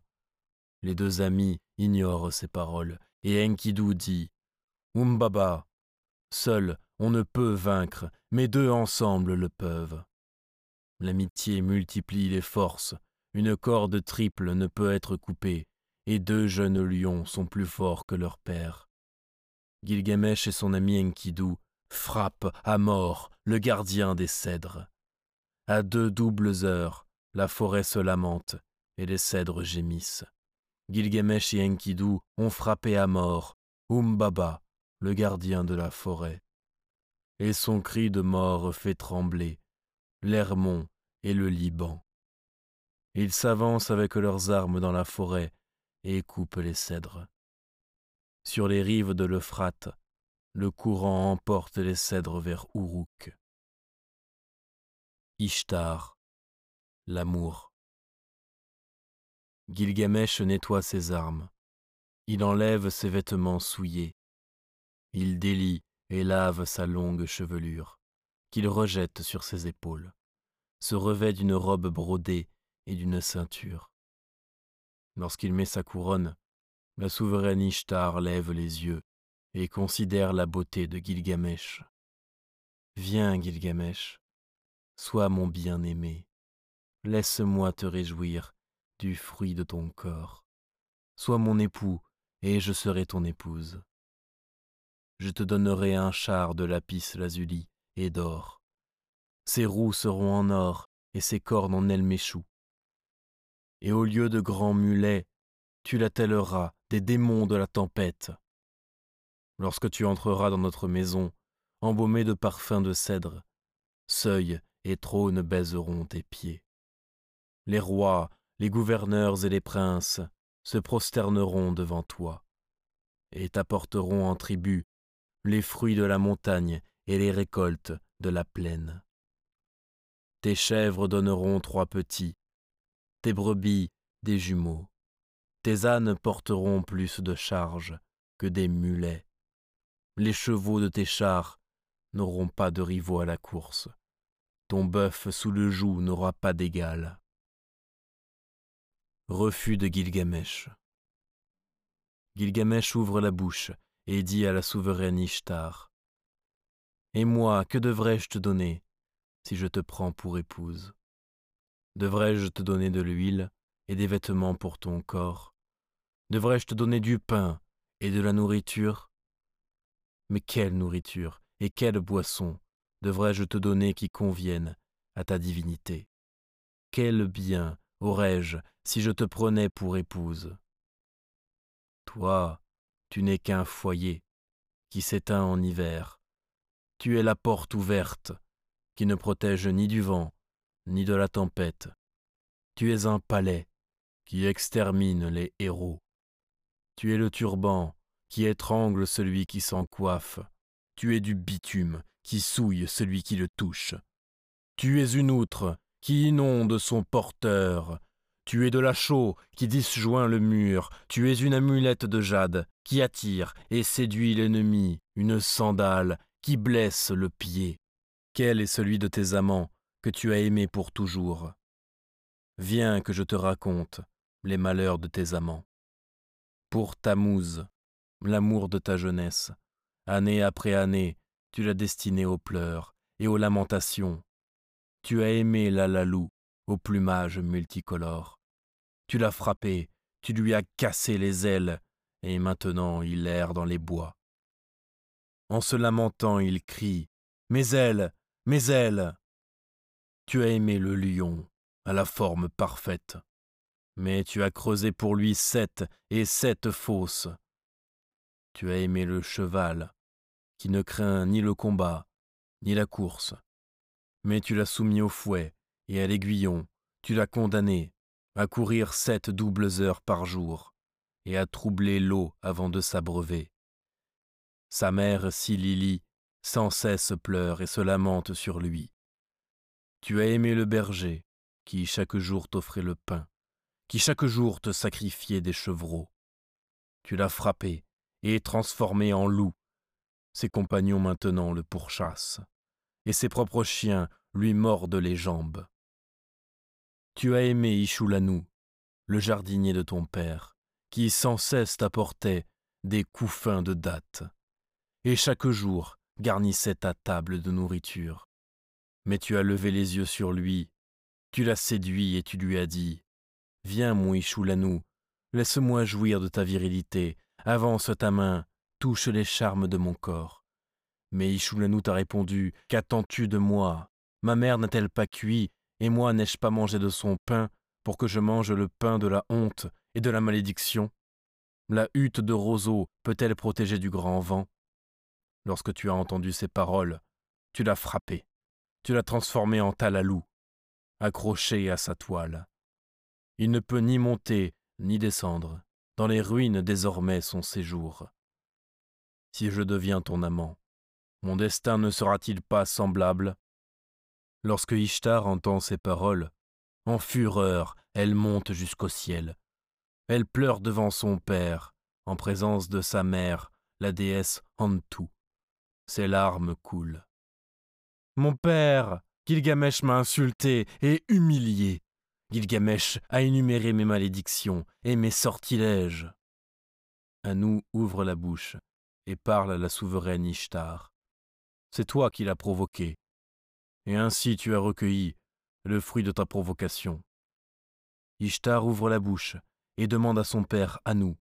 Les deux amis ignorent ces paroles, et Enkidu dit Umbaba, seul on ne peut vaincre, mais deux ensemble le peuvent. L'amitié multiplie les forces, une corde triple ne peut être coupée, et deux jeunes lions sont plus forts que leur père. Gilgamesh et son ami Enkidu frappent à mort le gardien des cèdres. À deux doubles heures, la forêt se lamente et les cèdres gémissent. Gilgamesh et Enkidu ont frappé à mort Umbaba, le gardien de la forêt. Et son cri de mort fait trembler l'Hermon et le Liban. Ils s'avancent avec leurs armes dans la forêt et coupent les cèdres. Sur les rives de l'Euphrate, le courant emporte les cèdres vers Uruk. Ishtar, l'amour. Gilgamesh nettoie ses armes. Il enlève ses vêtements souillés. Il délie et lave sa longue chevelure qu'il rejette sur ses épaules, se revêt d'une robe brodée et d'une ceinture. Lorsqu'il met sa couronne, la souveraine Ishtar lève les yeux et considère la beauté de Gilgamesh. Viens, Gilgamesh, sois mon bien-aimé, laisse-moi te réjouir du fruit de ton corps. Sois mon époux, et je serai ton épouse. Je te donnerai un char de lapis lazuli et d'or. Ses roues seront en or et ses cornes en elméchou. Et au lieu de grands mulets, tu l'attelleras des démons de la tempête. Lorsque tu entreras dans notre maison, embaumée de parfums de cèdre, seuil et trône baiseront tes pieds. Les rois, les gouverneurs et les princes se prosterneront devant toi, et t'apporteront en tribut les fruits de la montagne et les récoltes de la plaine. Tes chèvres donneront trois petits, tes brebis des jumeaux, tes ânes porteront plus de charges que des mulets, les chevaux de tes chars n'auront pas de rivaux à la course, ton bœuf sous le joug n'aura pas d'égal. Refus de Gilgamesh. Gilgamesh ouvre la bouche et dit à la souveraine Ishtar et moi, que devrais-je te donner si je te prends pour épouse? Devrais-je te donner de l'huile et des vêtements pour ton corps? Devrais-je te donner du pain et de la nourriture? Mais quelle nourriture et quelle boisson devrais-je te donner qui conviennent à ta divinité? Quel bien aurais-je si je te prenais pour épouse? Toi, tu n'es qu'un foyer qui s'éteint en hiver tu es la porte ouverte, qui ne protège ni du vent, ni de la tempête. Tu es un palais, qui extermine les héros. Tu es le turban qui étrangle celui qui s'en coiffe. Tu es du bitume qui souille celui qui le touche. Tu es une outre qui inonde son porteur. Tu es de la chaux qui disjoint le mur. Tu es une amulette de jade qui attire et séduit l'ennemi. Une sandale qui blesse le pied. Quel est celui de tes amants que tu as aimé pour toujours? Viens que je te raconte les malheurs de tes amants. Pour Tammuz, l'amour de ta jeunesse, année après année, tu l'as destiné aux pleurs et aux lamentations. Tu as aimé la lalou au plumage multicolore. Tu l'as frappé, tu lui as cassé les ailes, et maintenant il erre dans les bois. En se lamentant, il crie Mes ailes, mes ailes Tu as aimé le lion, à la forme parfaite, mais tu as creusé pour lui sept et sept fosses. Tu as aimé le cheval, qui ne craint ni le combat, ni la course, mais tu l'as soumis au fouet et à l'aiguillon, tu l'as condamné à courir sept doubles heures par jour, et à troubler l'eau avant de s'abreuver. Sa mère, Silili, sans cesse pleure et se lamente sur lui. Tu as aimé le berger, qui chaque jour t'offrait le pain, qui chaque jour te sacrifiait des chevreaux. Tu l'as frappé et transformé en loup. Ses compagnons maintenant le pourchassent, et ses propres chiens lui mordent les jambes. Tu as aimé Ishulanou, le jardinier de ton père, qui sans cesse t'apportait des couffins de dattes et chaque jour garnissait ta table de nourriture. Mais tu as levé les yeux sur lui, tu l'as séduit et tu lui as dit Viens, mon Ichoulanou, laisse-moi jouir de ta virilité, avance ta main, touche les charmes de mon corps. Mais Ichoulanou t'a répondu Qu'attends-tu de moi? Ma mère n'a-t-elle pas cuit, et moi n'ai-je pas mangé de son pain pour que je mange le pain de la honte et de la malédiction? La hutte de roseau peut-elle protéger du grand vent? Lorsque tu as entendu ces paroles, tu l'as frappé, tu l'as transformé en talalou, accroché à sa toile. Il ne peut ni monter ni descendre, dans les ruines désormais son séjour. Si je deviens ton amant, mon destin ne sera-t-il pas semblable? Lorsque Ishtar entend ces paroles, en fureur, elle monte jusqu'au ciel. Elle pleure devant son père, en présence de sa mère, la déesse Hantu. Ses larmes coulent. Mon père, Gilgamesh m'a insulté et humilié. Gilgamesh a énuméré mes malédictions et mes sortilèges. Anou ouvre la bouche et parle à la souveraine Ishtar. C'est toi qui l'as provoqué, et ainsi tu as recueilli le fruit de ta provocation. Ishtar ouvre la bouche et demande à son père Anou.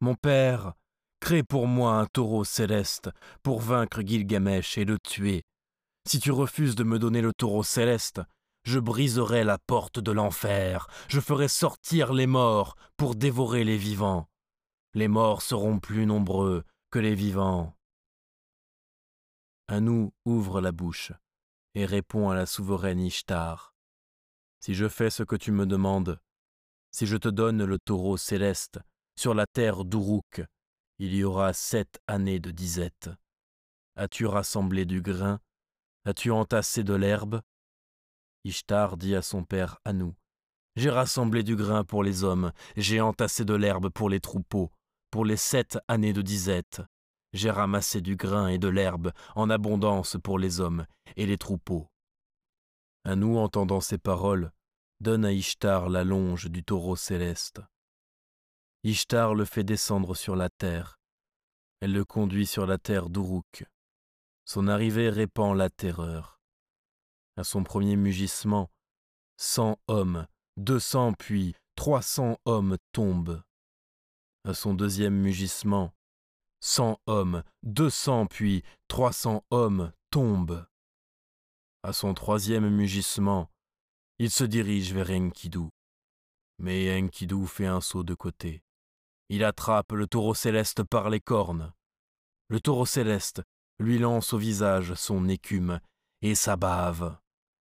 Mon père, Crée pour moi un taureau céleste pour vaincre Gilgamesh et le tuer. Si tu refuses de me donner le taureau céleste, je briserai la porte de l'enfer, je ferai sortir les morts pour dévorer les vivants. Les morts seront plus nombreux que les vivants. Anou ouvre la bouche et répond à la souveraine Ishtar. Si je fais ce que tu me demandes, si je te donne le taureau céleste sur la terre d'Uruk, il y aura sept années de disette. As-tu rassemblé du grain? As-tu entassé de l'herbe? Ishtar dit à son père Anou J'ai rassemblé du grain pour les hommes, j'ai entassé de l'herbe pour les troupeaux, pour les sept années de disette. J'ai ramassé du grain et de l'herbe en abondance pour les hommes et les troupeaux. Anou, entendant ces paroles, donne à Ishtar la longe du taureau céleste. Ishtar le fait descendre sur la terre. Elle le conduit sur la terre d'Uruk. Son arrivée répand la terreur. À son premier mugissement, cent hommes, deux cents puis trois cents hommes tombent. À son deuxième mugissement, cent hommes, deux cents puis trois cents hommes tombent. À son troisième mugissement, il se dirige vers Enkidu. Mais Enkidu fait un saut de côté. Il attrape le taureau céleste par les cornes. Le taureau céleste lui lance au visage son écume et sa bave,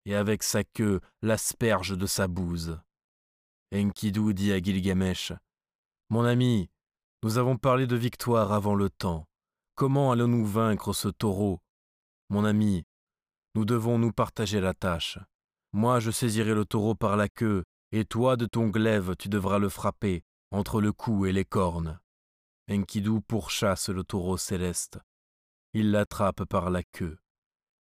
et avec sa queue l'asperge de sa bouse. Enkidu dit à Gilgamesh Mon ami, nous avons parlé de victoire avant le temps. Comment allons-nous vaincre ce taureau? Mon ami, nous devons nous partager la tâche. Moi, je saisirai le taureau par la queue, et toi, de ton glaive, tu devras le frapper entre le cou et les cornes. Enkidu pourchasse le taureau céleste. Il l'attrape par la queue,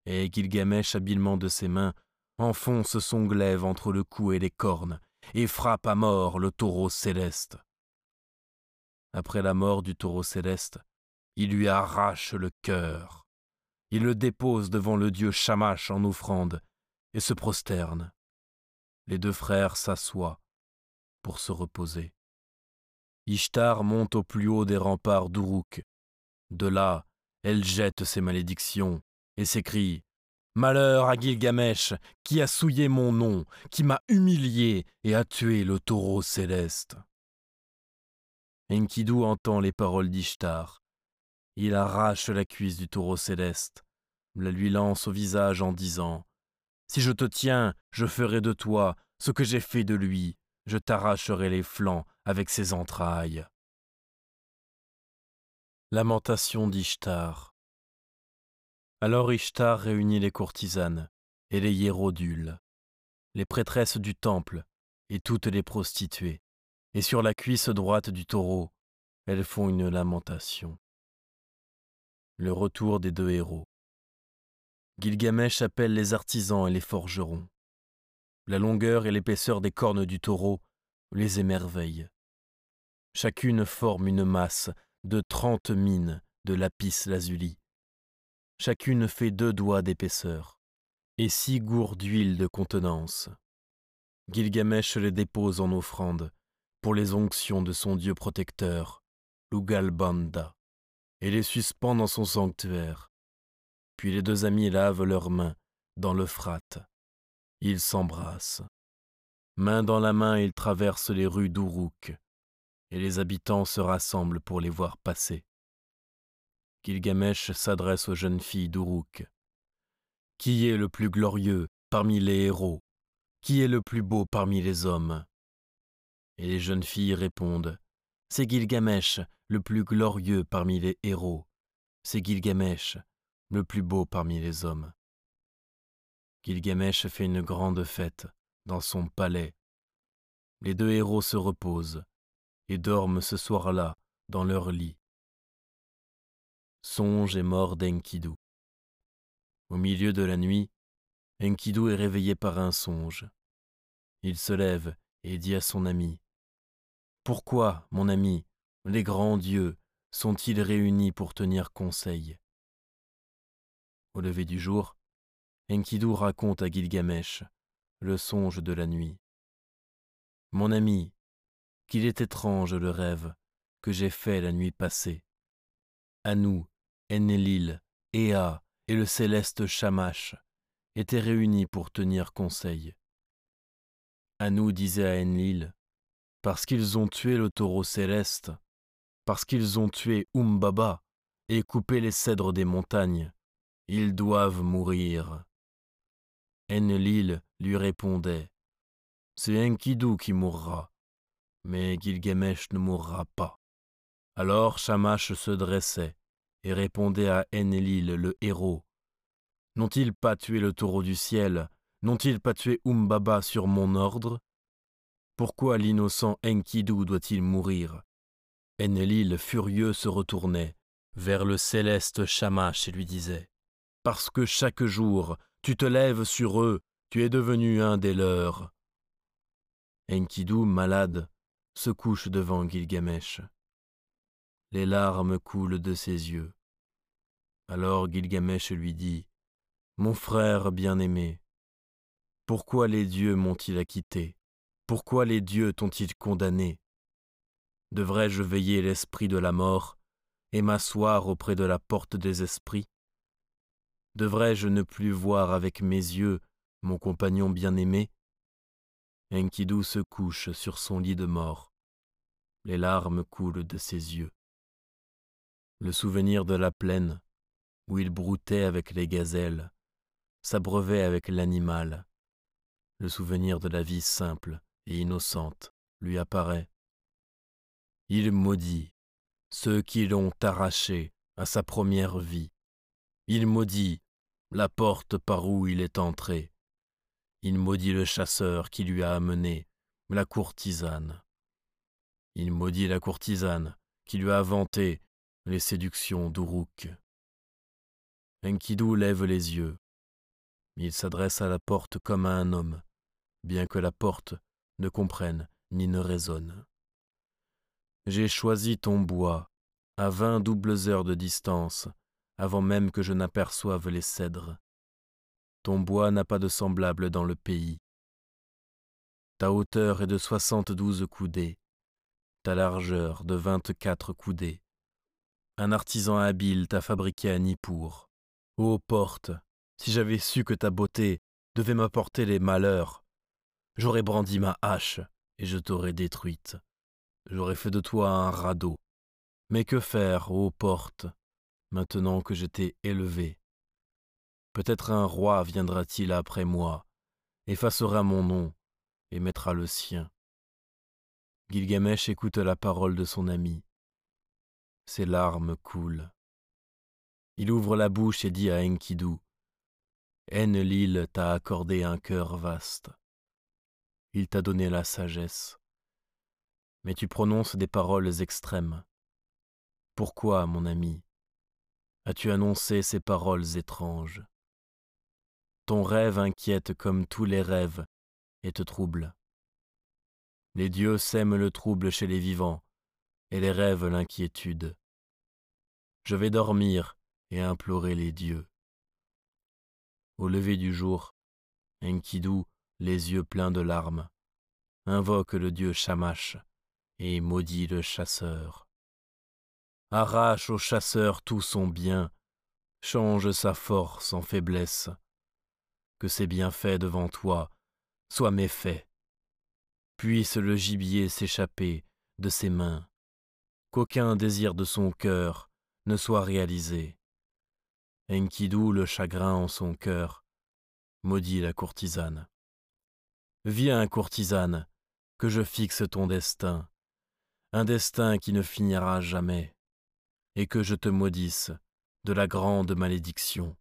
et Gilgamesh, habilement de ses mains, enfonce son glaive entre le cou et les cornes, et frappe à mort le taureau céleste. Après la mort du taureau céleste, il lui arrache le cœur. Il le dépose devant le dieu Shamash en offrande et se prosterne. Les deux frères s'assoient pour se reposer. Ishtar monte au plus haut des remparts d'Uruk. De là, elle jette ses malédictions et s'écrie Malheur à Gilgamesh, qui a souillé mon nom, qui m'a humilié et a tué le taureau céleste. Enkidu entend les paroles d'Ishtar. Il arrache la cuisse du taureau céleste, la lui lance au visage en disant Si je te tiens, je ferai de toi ce que j'ai fait de lui, je t'arracherai les flancs avec ses entrailles. Lamentation d'Ishtar. Alors Ishtar réunit les courtisanes et les hiérodules, les prêtresses du temple et toutes les prostituées, et sur la cuisse droite du taureau, elles font une lamentation. Le retour des deux héros. Gilgamesh appelle les artisans et les forgerons. La longueur et l'épaisseur des cornes du taureau les émerveillent. Chacune forme une masse de trente mines de lapis lazuli. Chacune fait deux doigts d'épaisseur et six gourds d'huile de contenance. Gilgamesh les dépose en offrande les onctions de son dieu protecteur, Lugalbanda, et les suspend dans son sanctuaire. Puis les deux amis lavent leurs mains dans l'Euphrate. Ils s'embrassent. Main dans la main, ils traversent les rues d'Uruk, et les habitants se rassemblent pour les voir passer. Gilgamesh s'adresse aux jeunes filles d'Uruk. Qui est le plus glorieux parmi les héros? Qui est le plus beau parmi les hommes? Et les jeunes filles répondent C'est Gilgamesh, le plus glorieux parmi les héros. C'est Gilgamesh, le plus beau parmi les hommes. Gilgamesh fait une grande fête dans son palais. Les deux héros se reposent et dorment ce soir-là dans leur lit. Songe et mort d'Enkidu. Au milieu de la nuit, Enkidu est réveillé par un songe. Il se lève et dit à son ami Pourquoi, mon ami, les grands dieux sont-ils réunis pour tenir conseil? Au lever du jour, Enkidu raconte à Gilgamesh le songe de la nuit. Mon ami, qu'il est étrange le rêve que j'ai fait la nuit passée. Nous, Enlil, Ea et le céleste Shamash étaient réunis pour tenir conseil. Anou disait à Enlil, parce qu'ils ont tué le taureau céleste, parce qu'ils ont tué Umbaba et coupé les cèdres des montagnes, ils doivent mourir. Enlil lui répondait C'est Enkidu qui mourra, mais Gilgamesh ne mourra pas. Alors Shamash se dressait et répondait à Enlil le héros N'ont-ils pas tué le taureau du ciel? N'ont-ils pas tué Umbaba sur mon ordre? Pourquoi l'innocent Enkidu doit-il mourir? Enlil furieux se retournait vers le céleste Shamash et lui disait Parce que chaque jour tu te lèves sur eux, tu es devenu un des leurs. Enkidu, malade, se couche devant Gilgamesh. Les larmes coulent de ses yeux. Alors Gilgamesh lui dit Mon frère bien-aimé, pourquoi les dieux m'ont-ils acquitté? Pourquoi les dieux t'ont-ils condamné? Devrais-je veiller l'esprit de la mort et m'asseoir auprès de la porte des esprits? Devrais-je ne plus voir avec mes yeux mon compagnon bien-aimé? Enkidu se couche sur son lit de mort. Les larmes coulent de ses yeux. Le souvenir de la plaine, où il broutait avec les gazelles, s'abreuvait avec l'animal, le souvenir de la vie simple innocente lui apparaît. Il maudit ceux qui l'ont arraché à sa première vie. Il maudit la porte par où il est entré. Il maudit le chasseur qui lui a amené la courtisane. Il maudit la courtisane qui lui a vanté les séductions d'Uruk. Enkidu lève les yeux. Il s'adresse à la porte comme à un homme, bien que la porte ne comprenne ni ne raisonne. J'ai choisi ton bois à vingt doubles heures de distance, avant même que je n'aperçoive les cèdres. Ton bois n'a pas de semblable dans le pays. Ta hauteur est de soixante-douze coudées, ta largeur de vingt-quatre coudées. Un artisan habile t'a fabriqué à Nippur. Ô porte, si j'avais su que ta beauté devait m'apporter les malheurs, j'aurais brandi ma hache et je t'aurais détruite. J'aurais fait de toi un radeau. Mais que faire, ô porte, maintenant que je t'ai élevé? Peut-être un roi viendra-t-il après moi, effacera mon nom et mettra le sien. Gilgamesh écoute la parole de son ami. Ses larmes coulent. Il ouvre la bouche et dit à Enkidu Enlil t'a accordé un cœur vaste. Il t'a donné la sagesse. Mais tu prononces des paroles extrêmes. Pourquoi, mon ami, as-tu annoncé ces paroles étranges? Ton rêve inquiète comme tous les rêves et te trouble. Les dieux sèment le trouble chez les vivants, et les rêves l'inquiétude. Je vais dormir et implorer les dieux. Au lever du jour, Enkidu, les yeux pleins de larmes, invoque le dieu Shamash et maudit le chasseur. Arrache au chasseur tout son bien, change sa force en faiblesse. Que ses bienfaits devant toi soient méfaits. Puisse le gibier s'échapper de ses mains, qu'aucun désir de son cœur ne soit réalisé. Enkidu, le chagrin en son cœur, maudit la courtisane. Viens, courtisane, que je fixe ton destin, un destin qui ne finira jamais, et que je te maudisse de la grande malédiction,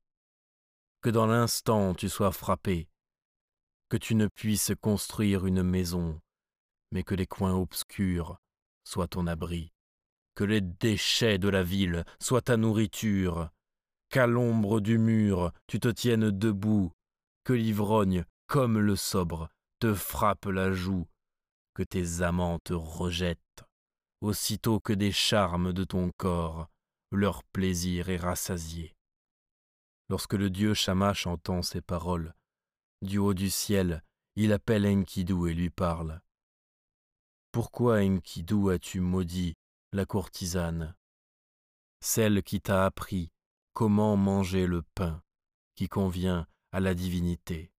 que dans l'instant tu sois frappé, que tu ne puisses construire une maison, mais que les coins obscurs soient ton abri, que les déchets de la ville soient ta nourriture, qu'à l'ombre du mur tu te tiennes debout, que l'ivrogne, comme le sobre, te frappe la joue, que tes amants te rejettent, aussitôt que des charmes de ton corps, leur plaisir est rassasié. Lorsque le dieu Shamash entend ces paroles, du haut du ciel, il appelle Enkidu et lui parle. Pourquoi, Enkidu, as-tu maudit la courtisane, celle qui t'a appris comment manger le pain qui convient à la divinité,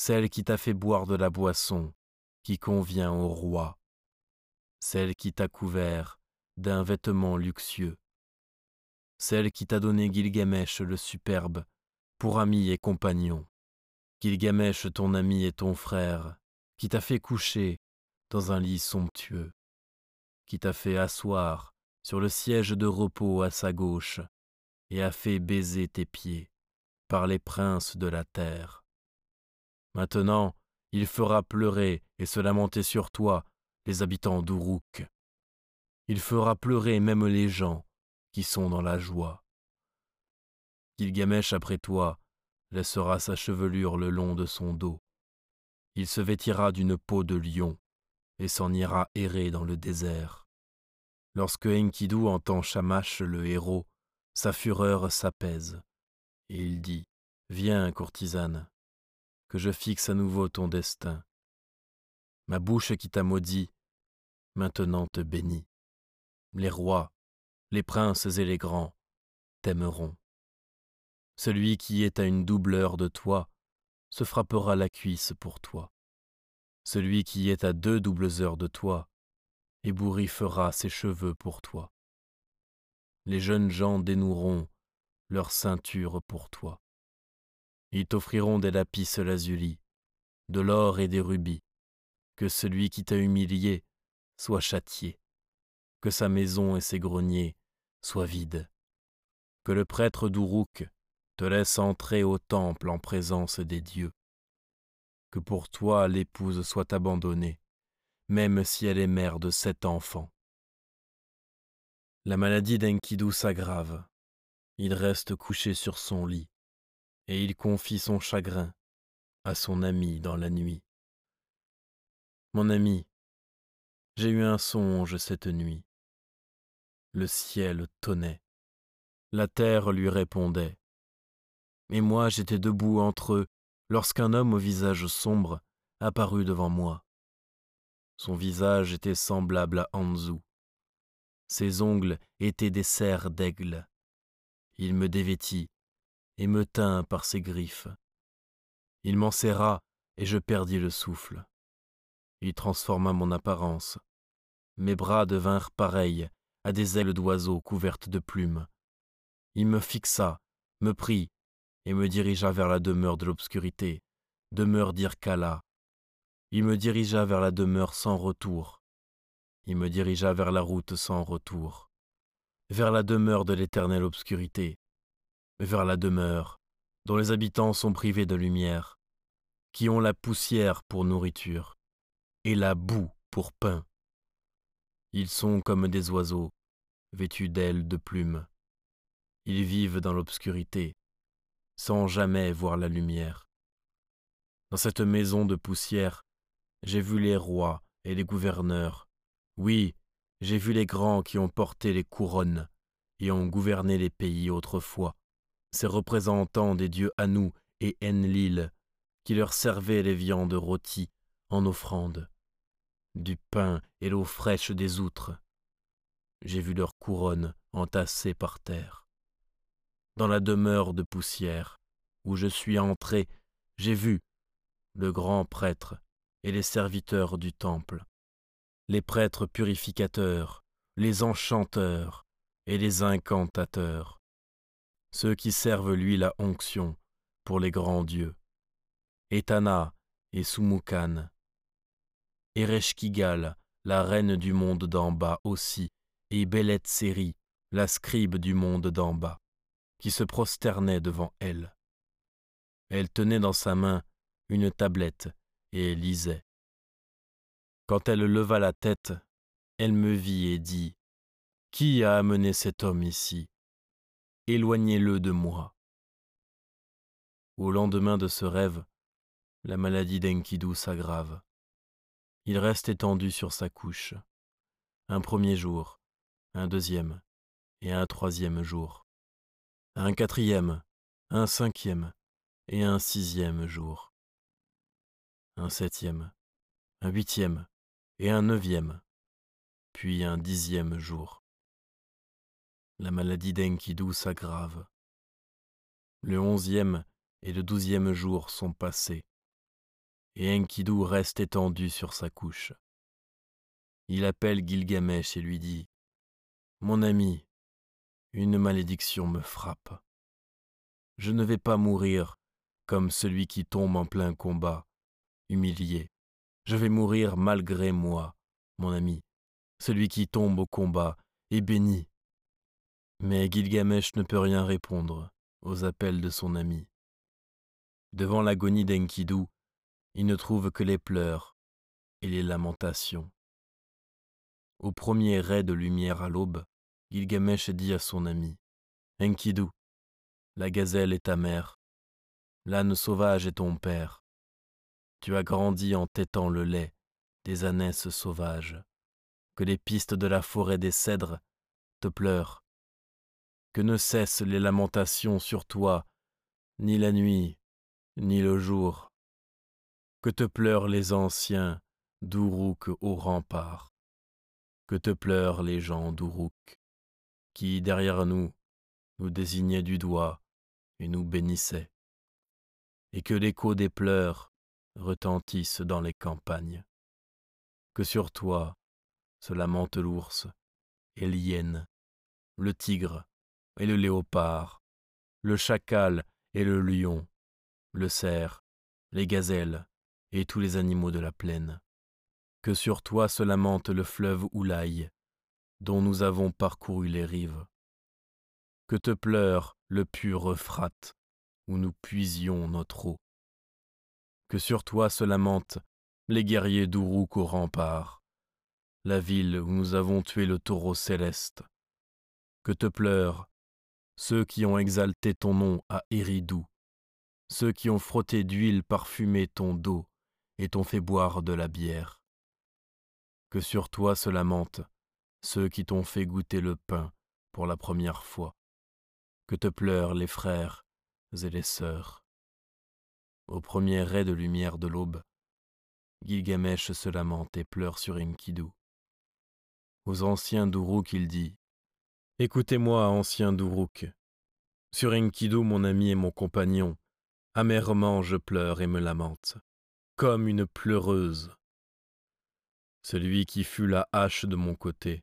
celle qui t'a fait boire de la boisson qui convient au roi, celle qui t'a couvert d'un vêtement luxueux, celle qui t'a donné Gilgamesh le superbe pour ami et compagnon, Gilgamesh ton ami et ton frère, qui t'a fait coucher dans un lit somptueux, qui t'a fait asseoir sur le siège de repos à sa gauche, et a fait baiser tes pieds par les princes de la terre. Maintenant, il fera pleurer et se lamenter sur toi les habitants d'Uruk. Il fera pleurer même les gens qui sont dans la joie. Gilgamesh après toi laissera sa chevelure le long de son dos. Il se vêtira d'une peau de lion et s'en ira errer dans le désert. Lorsque Enkidu entend Shamash le héros, sa fureur s'apaise, et il dit Viens, courtisane, que je fixe à nouveau ton destin. Ma bouche qui t'a maudit, maintenant te bénit. Les rois, les princes et les grands t'aimeront. Celui qui est à une double heure de toi se frappera la cuisse pour toi. Celui qui est à deux doubles heures de toi ébouriffera ses cheveux pour toi les jeunes gens dénoueront leur ceinture pour toi. Ils t'offriront des lapis lazuli, de l'or et des rubis, que celui qui t'a humilié soit châtié, que sa maison et ses greniers soient vides, que le prêtre d'Uruk te laisse entrer au temple en présence des dieux, que pour toi l'épouse soit abandonnée, même si elle est mère de sept enfants. La maladie d'Enkidu s'aggrave, il reste couché sur son lit, et il confie son chagrin à son ami dans la nuit. Mon ami, j'ai eu un songe cette nuit. Le ciel tonnait, la terre lui répondait, et moi j'étais debout entre eux lorsqu'un homme au visage sombre apparut devant moi. Son visage était semblable à Anzu. Ses ongles étaient des serres d'aigle. Il me dévêtit et me tint par ses griffes. Il m'en serra et je perdis le souffle. Il transforma mon apparence. Mes bras devinrent pareils à des ailes d'oiseaux couvertes de plumes. Il me fixa, me prit et me dirigea vers la demeure de l'obscurité, demeure d'Irkala. Il me dirigea vers la demeure sans retour. Il me dirigea vers la route sans retour, vers la demeure de l'éternelle obscurité, vers la demeure dont les habitants sont privés de lumière, qui ont la poussière pour nourriture et la boue pour pain. Ils sont comme des oiseaux, vêtus d'ailes de plumes. Ils vivent dans l'obscurité, sans jamais voir la lumière. Dans cette maison de poussière, j'ai vu les rois et les gouverneurs. Oui, j'ai vu les grands qui ont porté les couronnes et ont gouverné les pays autrefois ces représentants des dieux Anu et Enlil, qui leur servaient les viandes rôties en offrande, du pain et l'eau fraîche des outres. J'ai vu leurs couronnes entassées par terre. Dans la demeure de poussière, où je suis entré, j'ai vu le grand prêtre et les serviteurs du temple, les prêtres purificateurs, les enchanteurs et les incantateurs ceux qui servent lui la onction pour les grands dieux, Etana et Sumukan, Ereshkigal, la reine du monde d'en bas aussi, et Belet Seri, la scribe du monde d'en bas, qui se prosternait devant elle. Elle tenait dans sa main une tablette et lisait. Quand elle leva la tête, elle me vit et dit Qui a amené cet homme ici? Éloignez-le de moi. Au lendemain de ce rêve, la maladie d'Enkidu s'aggrave. Il reste étendu sur sa couche. Un premier jour, un deuxième et un troisième jour. Un quatrième, un cinquième et un sixième jour. Un septième, un huitième et un neuvième, puis un dixième jour la maladie d'Enkidu s'aggrave. Le onzième et le douzième jour sont passés, et Enkidu reste étendu sur sa couche. Il appelle Gilgamesh et lui dit Mon ami, une malédiction me frappe. Je ne vais pas mourir comme celui qui tombe en plein combat, humilié. Je vais mourir malgré moi, mon ami, celui qui tombe au combat est béni mais Gilgamesh ne peut rien répondre aux appels de son ami. Devant l'agonie d'Enkidu, il ne trouve que les pleurs et les lamentations. Au premier ray de lumière à l'aube, Gilgamesh dit à son ami Enkidu, la gazelle est ta mère, l'âne sauvage est ton père. Tu as grandi en tétant le lait des ânesses sauvages, que les pistes de la forêt des cèdres te pleurent que ne cessent les lamentations sur toi, ni la nuit, ni le jour, que te pleurent les anciens d'Uruk au rempart, que te pleurent les gens d'Uruk, qui derrière nous nous désignaient du doigt et nous bénissaient, et que l'écho des pleurs retentisse dans les campagnes, que sur toi se lamente l'ours et l'hyène, le tigre et le léopard, le chacal et le lion, le cerf, les gazelles et tous les animaux de la plaine. que sur toi se lamente le fleuve Oulaï, dont nous avons parcouru les rives. Que te pleure le pur Euphrate, où nous puisions notre eau. Que sur toi se lamentent les guerriers d'Uruk au rempart, la ville où nous avons tué le taureau céleste. Que te pleurent ceux qui ont exalté ton nom à Éridou, ceux qui ont frotté d'huile parfumée ton dos et t'ont fait boire de la bière. Que sur toi se lamentent ceux qui t'ont fait goûter le pain pour la première fois. Que te pleurent les frères et les sœurs. Au premier ray de lumière de l'aube, Gilgamesh se lamente et pleure sur Enkidu. Aux anciens d'Uruk il dit Écoutez-moi, anciens d'Uruk. Sur Enkidu, mon ami et mon compagnon, amèrement je pleure et me lamente, comme une pleureuse. Celui qui fut la hache de mon côté,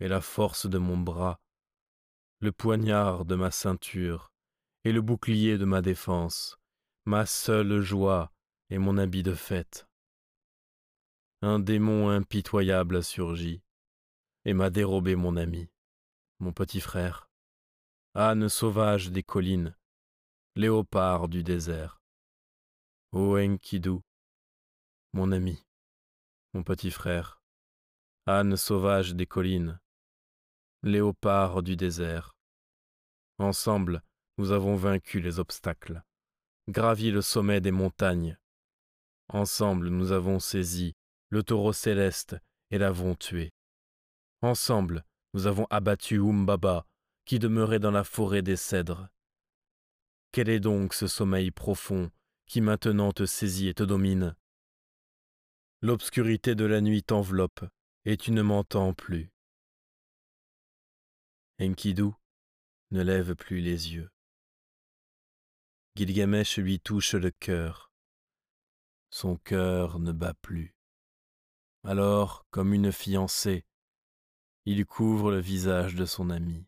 et la force de mon bras, le poignard de ma ceinture, et le bouclier de ma défense, ma seule joie et mon habit de fête. Un démon impitoyable a surgi, et m'a dérobé mon ami, mon petit frère, âne sauvage des collines, léopard du désert. Ô Enkidu, mon ami, mon petit frère, âne sauvage des collines, léopard du désert. Ensemble, nous avons vaincu les obstacles, gravi le sommet des montagnes. Ensemble, nous avons saisi le taureau céleste et l'avons tué. Ensemble, nous avons abattu Umbaba, qui demeurait dans la forêt des cèdres. Quel est donc ce sommeil profond qui maintenant te saisit et te domine? L'obscurité de la nuit t'enveloppe, et tu ne m'entends plus. Enkidu ne lève plus les yeux. Gilgamesh lui touche le cœur. Son cœur ne bat plus. Alors, comme une fiancée, il couvre le visage de son ami.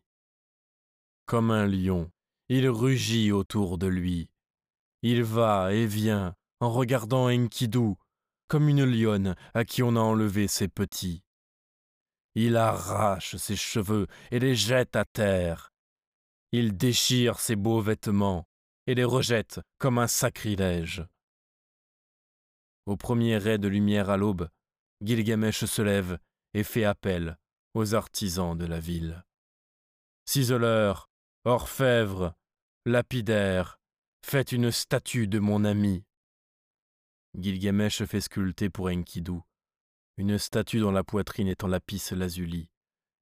Comme un lion, il rugit autour de lui. Il va et vient en regardant Enkidu comme une lionne à qui on a enlevé ses petits. Il arrache ses cheveux et les jette à terre. Il déchire ses beaux vêtements et les rejette comme un sacrilège. Au premier ray de lumière à l'aube, Gilgamesh se lève et fait appel aux artisans de la ville. Ciseleurs, orfèvres, lapidaires, faites une statue de mon ami. Gilgamesh fait sculpter pour Enkidu une statue dont la poitrine est en lapis lazuli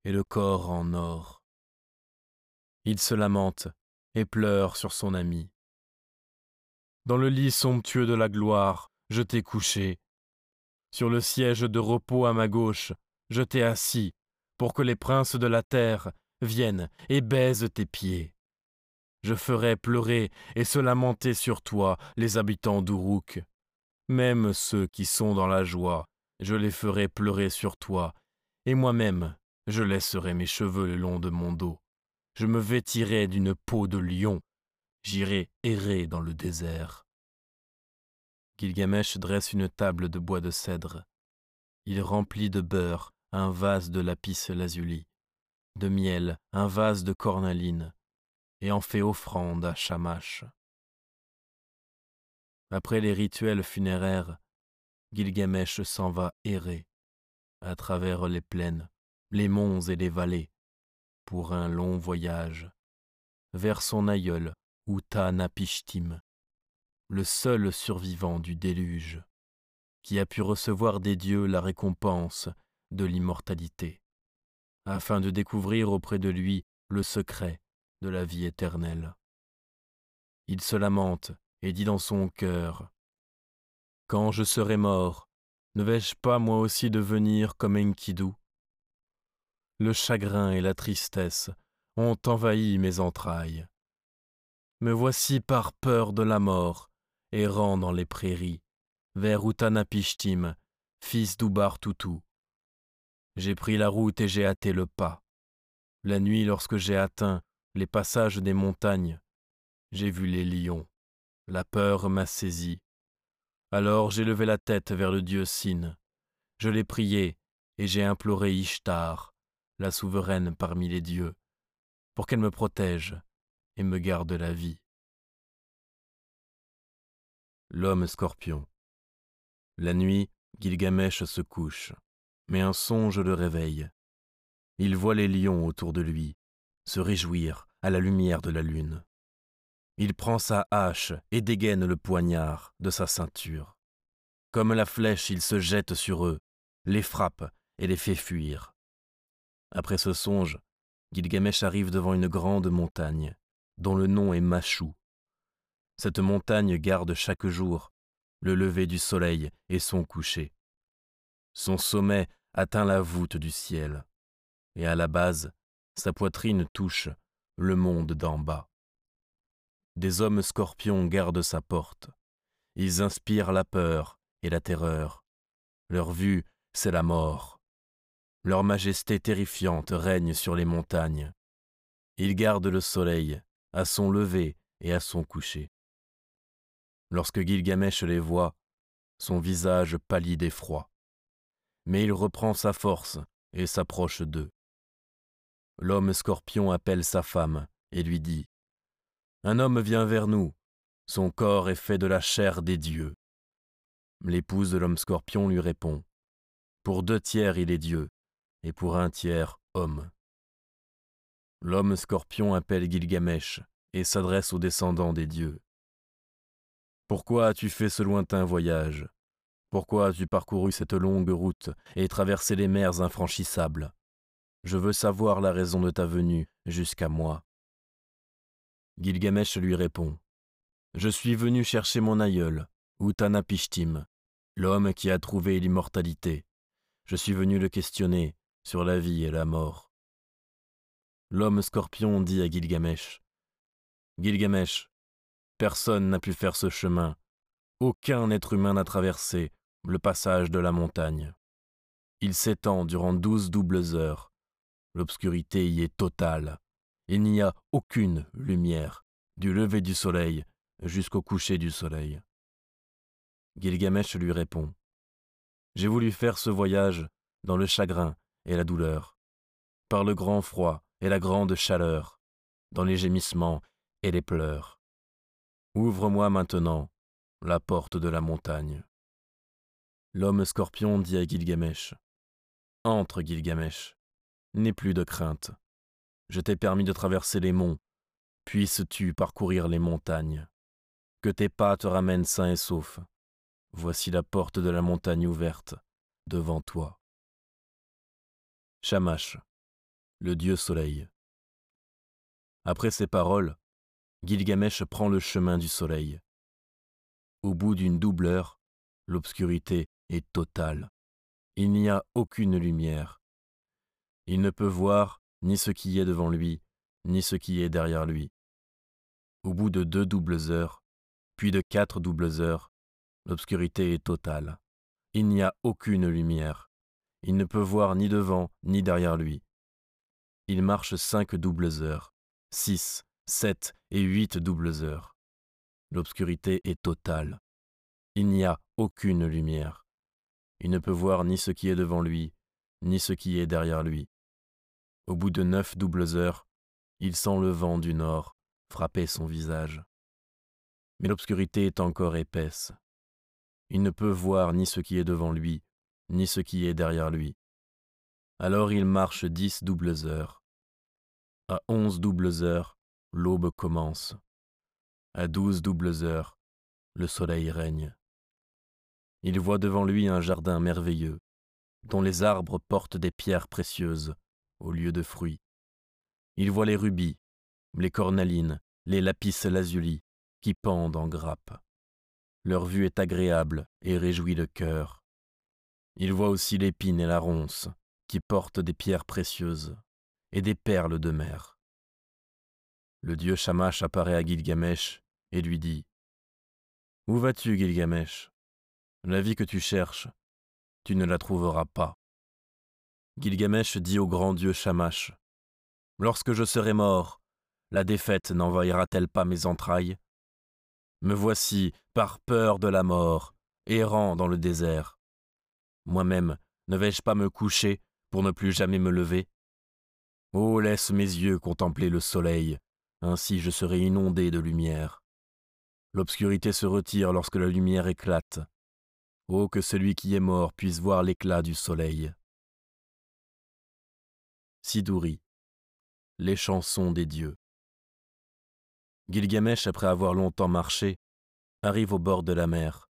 et le corps en or. Il se lamente et pleure sur son ami. Dans le lit somptueux de la gloire, je t'ai couché. Sur le siège de repos à ma gauche, je t'ai assis pour que les princes de la terre viennent et baisent tes pieds. Je ferai pleurer et se lamenter sur toi les habitants d'Uruk. Même ceux qui sont dans la joie, je les ferai pleurer sur toi, et moi-même, je laisserai mes cheveux le long de mon dos. Je me vêtirai d'une peau de lion, j'irai errer dans le désert. Gilgamesh dresse une table de bois de cèdre. Il remplit de beurre un vase de lapis lazuli de miel, un vase de cornaline, et en fait offrande à Shamash. Après les rituels funéraires, Gilgamesh s'en va errer à travers les plaines, les monts et les vallées, pour un long voyage, vers son aïeul Uttanapishtim, le seul survivant du déluge, qui a pu recevoir des dieux la récompense de l'immortalité afin de découvrir auprès de lui le secret de la vie éternelle. Il se lamente et dit dans son cœur Quand je serai mort, ne vais-je pas moi aussi devenir comme Enkidu? Le chagrin et la tristesse ont envahi mes entrailles. Me voici par peur de la mort, errant dans les prairies, vers Utanapishtim, fils d'Ubar j'ai pris la route et j'ai hâté le pas. La nuit, lorsque j'ai atteint les passages des montagnes, j'ai vu les lions. La peur m'a saisi. Alors j'ai levé la tête vers le dieu Sin. Je l'ai prié et j'ai imploré Ishtar, la souveraine parmi les dieux, pour qu'elle me protège et me garde la vie. L'homme scorpion. La nuit, Gilgamesh se couche, mais un songe le réveille. Il voit les lions autour de lui se réjouir à la lumière de la lune. Il prend sa hache et dégaine le poignard de sa ceinture. Comme la flèche, il se jette sur eux, les frappe et les fait fuir. Après ce songe, Gilgamesh arrive devant une grande montagne, dont le nom est Machou. Cette montagne garde chaque jour le lever du soleil et son coucher. Son sommet atteint la voûte du ciel, et à la base, sa poitrine touche le monde d'en bas. Des hommes scorpions gardent sa porte. Ils inspirent la peur et la terreur. Leur vue, c'est la mort. Leur majesté terrifiante règne sur les montagnes. Ils gardent le soleil à son lever et à son coucher. Lorsque Gilgamesh les voit, son visage pâlit d'effroi. Mais il reprend sa force et s'approche d'eux. L'homme scorpion appelle sa femme et lui dit Un homme vient vers nous, son corps est fait de la chair des dieux. L'épouse de l'homme scorpion lui répond Pour deux tiers il est Dieu, et pour un tiers homme. L'homme scorpion appelle Gilgamesh et s'adresse aux descendants des dieux. Pourquoi as-tu fait ce lointain voyage? Pourquoi as-tu parcouru cette longue route et traversé les mers infranchissables? Je veux savoir la raison de ta venue jusqu'à moi. Gilgamesh lui répond. Je suis venu chercher mon aïeul, Utanapishtim, l'homme qui a trouvé l'immortalité. Je suis venu le questionner sur la vie et la mort. L'homme scorpion dit à Gilgamesh. Gilgamesh, personne n'a pu faire ce chemin. Aucun être humain n'a traversé le passage de la montagne. Il s'étend durant douze doubles heures L'obscurité y est totale. Il n'y a aucune lumière, du lever du soleil jusqu'au coucher du soleil. Gilgamesh lui répond. J'ai voulu faire ce voyage dans le chagrin et la douleur, par le grand froid et la grande chaleur, dans les gémissements et les pleurs. Ouvre-moi maintenant la porte de la montagne. L'homme scorpion dit à Gilgamesh. Entre, Gilgamesh. N'aie plus de crainte. Je t'ai permis de traverser les monts. Puisses-tu parcourir les montagnes. Que tes pas te ramènent sains et saufs. Voici la porte de la montagne ouverte, devant toi. Shamash, le dieu soleil. Après ces paroles, Gilgamesh prend le chemin du soleil. Au bout d'une double heure, l'obscurité est totale. Il n'y a aucune lumière. Il ne peut voir ni ce qui est devant lui, ni ce qui est derrière lui. Au bout de deux doubles heures, puis de quatre doubles heures, l'obscurité est totale. Il n'y a aucune lumière. Il ne peut voir ni devant ni derrière lui. Il marche cinq doubles heures, six, sept et huit doubles heures. L'obscurité est totale. Il n'y a aucune lumière. Il ne peut voir ni ce qui est devant lui, ni ce qui est derrière lui. Au bout de neuf doubles heures, il sent le vent du nord frapper son visage. Mais l'obscurité est encore épaisse. Il ne peut voir ni ce qui est devant lui, ni ce qui est derrière lui. Alors il marche dix doubles heures. À onze doubles heures, l'aube commence. À douze doubles heures, le soleil règne. Il voit devant lui un jardin merveilleux, dont les arbres portent des pierres précieuses, au lieu de fruits. Il voit les rubis, les cornalines, les lapis lazuli qui pendent en grappes. Leur vue est agréable et réjouit le cœur. Il voit aussi l'épine et la ronce, qui portent des pierres précieuses et des perles de mer. Le dieu Shamash apparaît à Gilgamesh et lui dit Où vas-tu, Gilgamesh? La vie que tu cherches, tu ne la trouveras pas. Gilgamesh dit au grand dieu Shamash Lorsque je serai mort, la défaite n'envahira-t-elle pas mes entrailles? Me voici, par peur de la mort, errant dans le désert. Moi-même, Ne vais-je pas me coucher pour ne plus jamais me lever? Oh, laisse mes yeux contempler le soleil, ainsi je serai inondé de lumière. L'obscurité se retire lorsque la lumière éclate. Oh, que celui qui est mort puisse voir l'éclat du soleil. Sidouri, les chansons des dieux. Gilgamesh, après avoir longtemps marché, arrive au bord de la mer.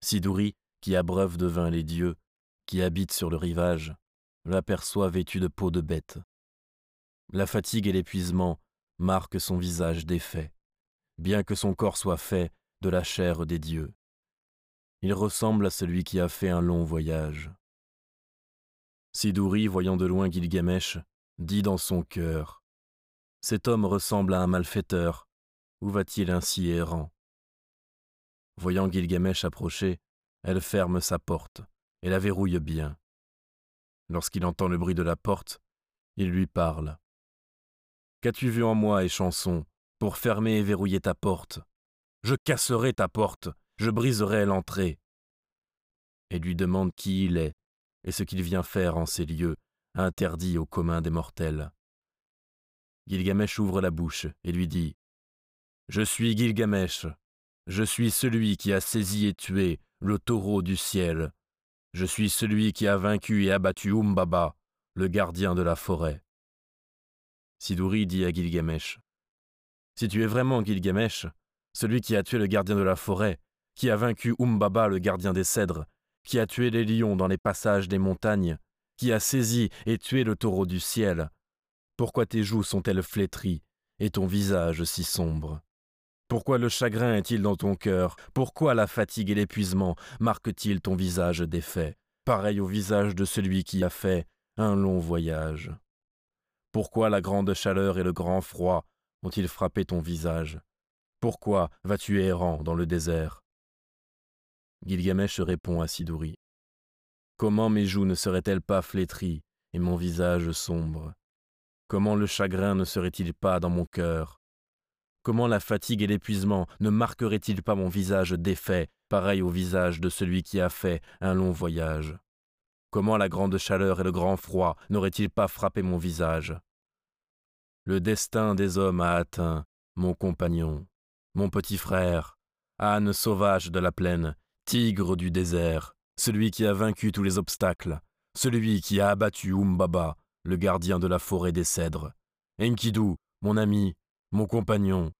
Sidouri, qui abreuve de vin les dieux, qui habite sur le rivage, l'aperçoit vêtu de peau de bête. La fatigue et l'épuisement marquent son visage défait, bien que son corps soit fait de la chair des dieux. Il ressemble à celui qui a fait un long voyage. Sidouri, voyant de loin Gilgamesh, dit dans son cœur Cet homme ressemble à un malfaiteur, où va-t-il ainsi errant? Voyant Gilgamesh approcher, elle ferme sa porte et la verrouille bien. Lorsqu'il entend le bruit de la porte, il lui parle. Qu'as-tu vu en moi, et chanson, pour fermer et verrouiller ta porte? Je casserai ta porte, je briserai l'entrée. Et lui demande qui il est et ce qu'il vient faire en ces lieux, interdits au commun des mortels. Gilgamesh ouvre la bouche et lui dit Je suis Gilgamesh, je suis celui qui a saisi et tué le taureau du ciel, je suis celui qui a vaincu et abattu Umbaba, le gardien de la forêt. Sidouri dit à Gilgamesh Si tu es vraiment Gilgamesh, celui qui a tué le gardien de la forêt, qui a vaincu Umbaba, le gardien des cèdres, qui a tué les lions dans les passages des montagnes, qui a saisi et tué le taureau du ciel, pourquoi tes joues sont-elles flétries et ton visage si sombre? Pourquoi le chagrin est-il dans ton cœur? Pourquoi la fatigue et l'épuisement marquent-ils ton visage défait, pareil au visage de celui qui a fait un long voyage. Pourquoi la grande chaleur et le grand froid ont-ils frappé ton visage? Pourquoi vas-tu errant dans le désert? Gilgamesh répond à Sidouri. Comment mes joues ne seraient-elles pas flétries et mon visage sombre? Comment le chagrin ne serait-il pas dans mon cœur? Comment la fatigue et l'épuisement ne marqueraient-ils pas mon visage défait, pareil au visage de celui qui a fait un long voyage? Comment la grande chaleur et le grand froid n'auraient-ils pas frappé mon visage? Le destin des hommes a atteint mon compagnon, mon petit frère, âne sauvage de la plaine, tigre du désert, celui qui a vaincu tous les obstacles, celui qui a abattu Umbaba, le gardien de la forêt des cèdres. Enkidu, mon ami, mon compagnon,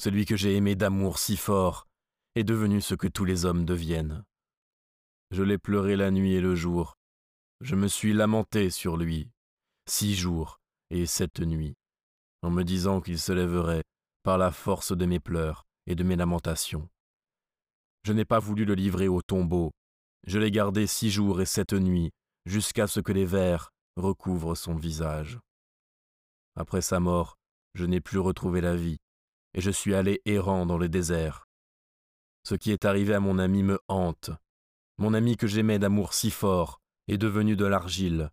celui que j'ai aimé d'amour si fort, est devenu ce que tous les hommes deviennent. Je l'ai pleuré la nuit et le jour, je me suis lamenté sur lui, six jours et sept nuits, en me disant qu'il se lèverait par la force de mes pleurs et de mes lamentations. Je n'ai pas voulu le livrer au tombeau, je l'ai gardé six jours et sept nuits, jusqu'à ce que les vers recouvrent son visage. Après sa mort, je n'ai plus retrouvé la vie, et je suis allé errant dans le désert. Ce qui est arrivé à mon ami me hante, mon ami que j'aimais d'amour si fort, est devenu de l'argile.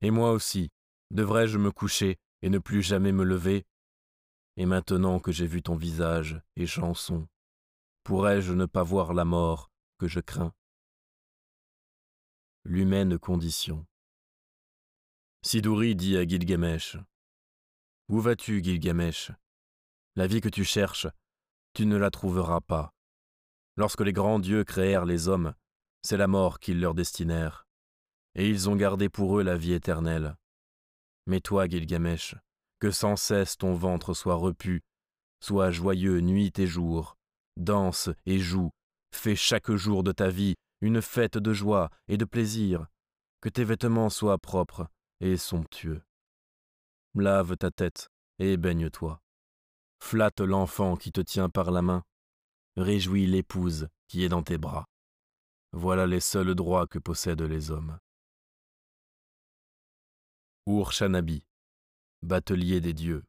Et moi aussi, devrais-je me coucher et ne plus jamais me lever Et maintenant que j'ai vu ton visage et chanson, pourrais-je ne pas voir la mort que je crains? L'humaine condition. Sidouri dit à Gilgamesh Où vas-tu, Gilgamesh? La vie que tu cherches, tu ne la trouveras pas. Lorsque les grands dieux créèrent les hommes, c'est la mort qu'ils leur destinèrent et ils ont gardé pour eux la vie éternelle. Mais toi, Gilgamesh, que sans cesse ton ventre soit repu, sois joyeux nuit et jour, danse et joue, fais chaque jour de ta vie une fête de joie et de plaisir, que tes vêtements soient propres et somptueux. Lave ta tête et baigne-toi. Flatte l'enfant qui te tient par la main. Réjouis l'épouse qui est dans tes bras. Voilà les seuls droits que possèdent les hommes. Ur-Shanabi, batelier des dieux.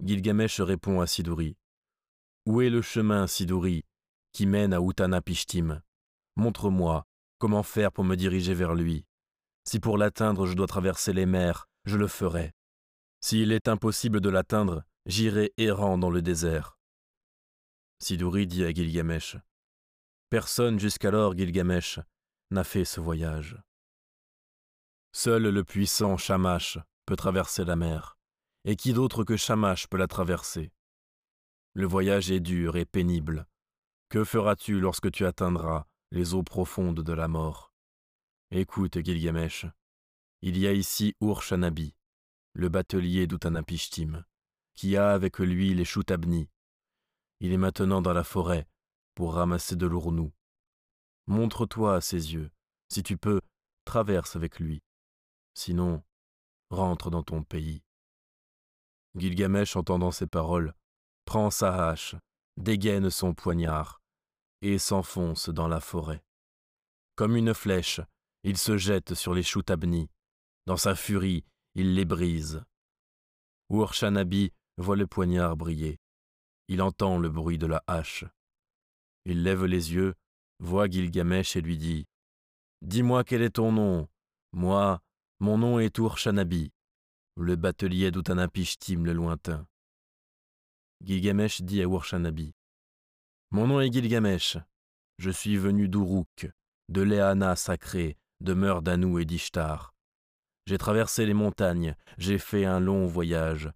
Gilgamesh répond à Sidouri. Où est le chemin, Sidouri, qui mène à Uttanapishtim? Montre-moi comment faire pour me diriger vers lui. Si pour l'atteindre je dois traverser les mers, je le ferai. S'il est impossible de l'atteindre, j'irai errant dans le désert. Sidouri dit à Gilgamesh. Personne jusqu'alors, Gilgamesh, n'a fait ce voyage. Seul le puissant Shamash peut traverser la mer, et qui d'autre que Shamash peut la traverser? Le voyage est dur et pénible. Que feras-tu lorsque tu atteindras les eaux profondes de la mort? Écoute, Gilgamesh, il y a ici Ur-Shanabi, le batelier d'Utanapishtim, qui a avec lui les Shutabni. Il est maintenant dans la forêt pour ramasser de l'ournou. Montre-toi à ses yeux. Si tu peux, traverse avec lui. Sinon, rentre dans ton pays. Gilgamesh, entendant ces paroles, prend sa hache, dégaine son poignard, et s'enfonce dans la forêt. Comme une flèche, il se jette sur les Shutabni. Dans sa furie, il les brise. Urshanabi voit le poignard briller. Il entend le bruit de la hache. Il lève les yeux, voit Gilgamesh et lui dit Dis-moi quel est ton nom Moi, mon nom est Urshanabi, le batelier d'Utanapishtim le lointain. Gilgamesh dit à Urshanabi Mon nom est Gilgamesh. Je suis venu d'Uruk, de Léana sacrée, demeure d'Anou et d'Ishtar. J'ai traversé les montagnes, j'ai fait un long voyage.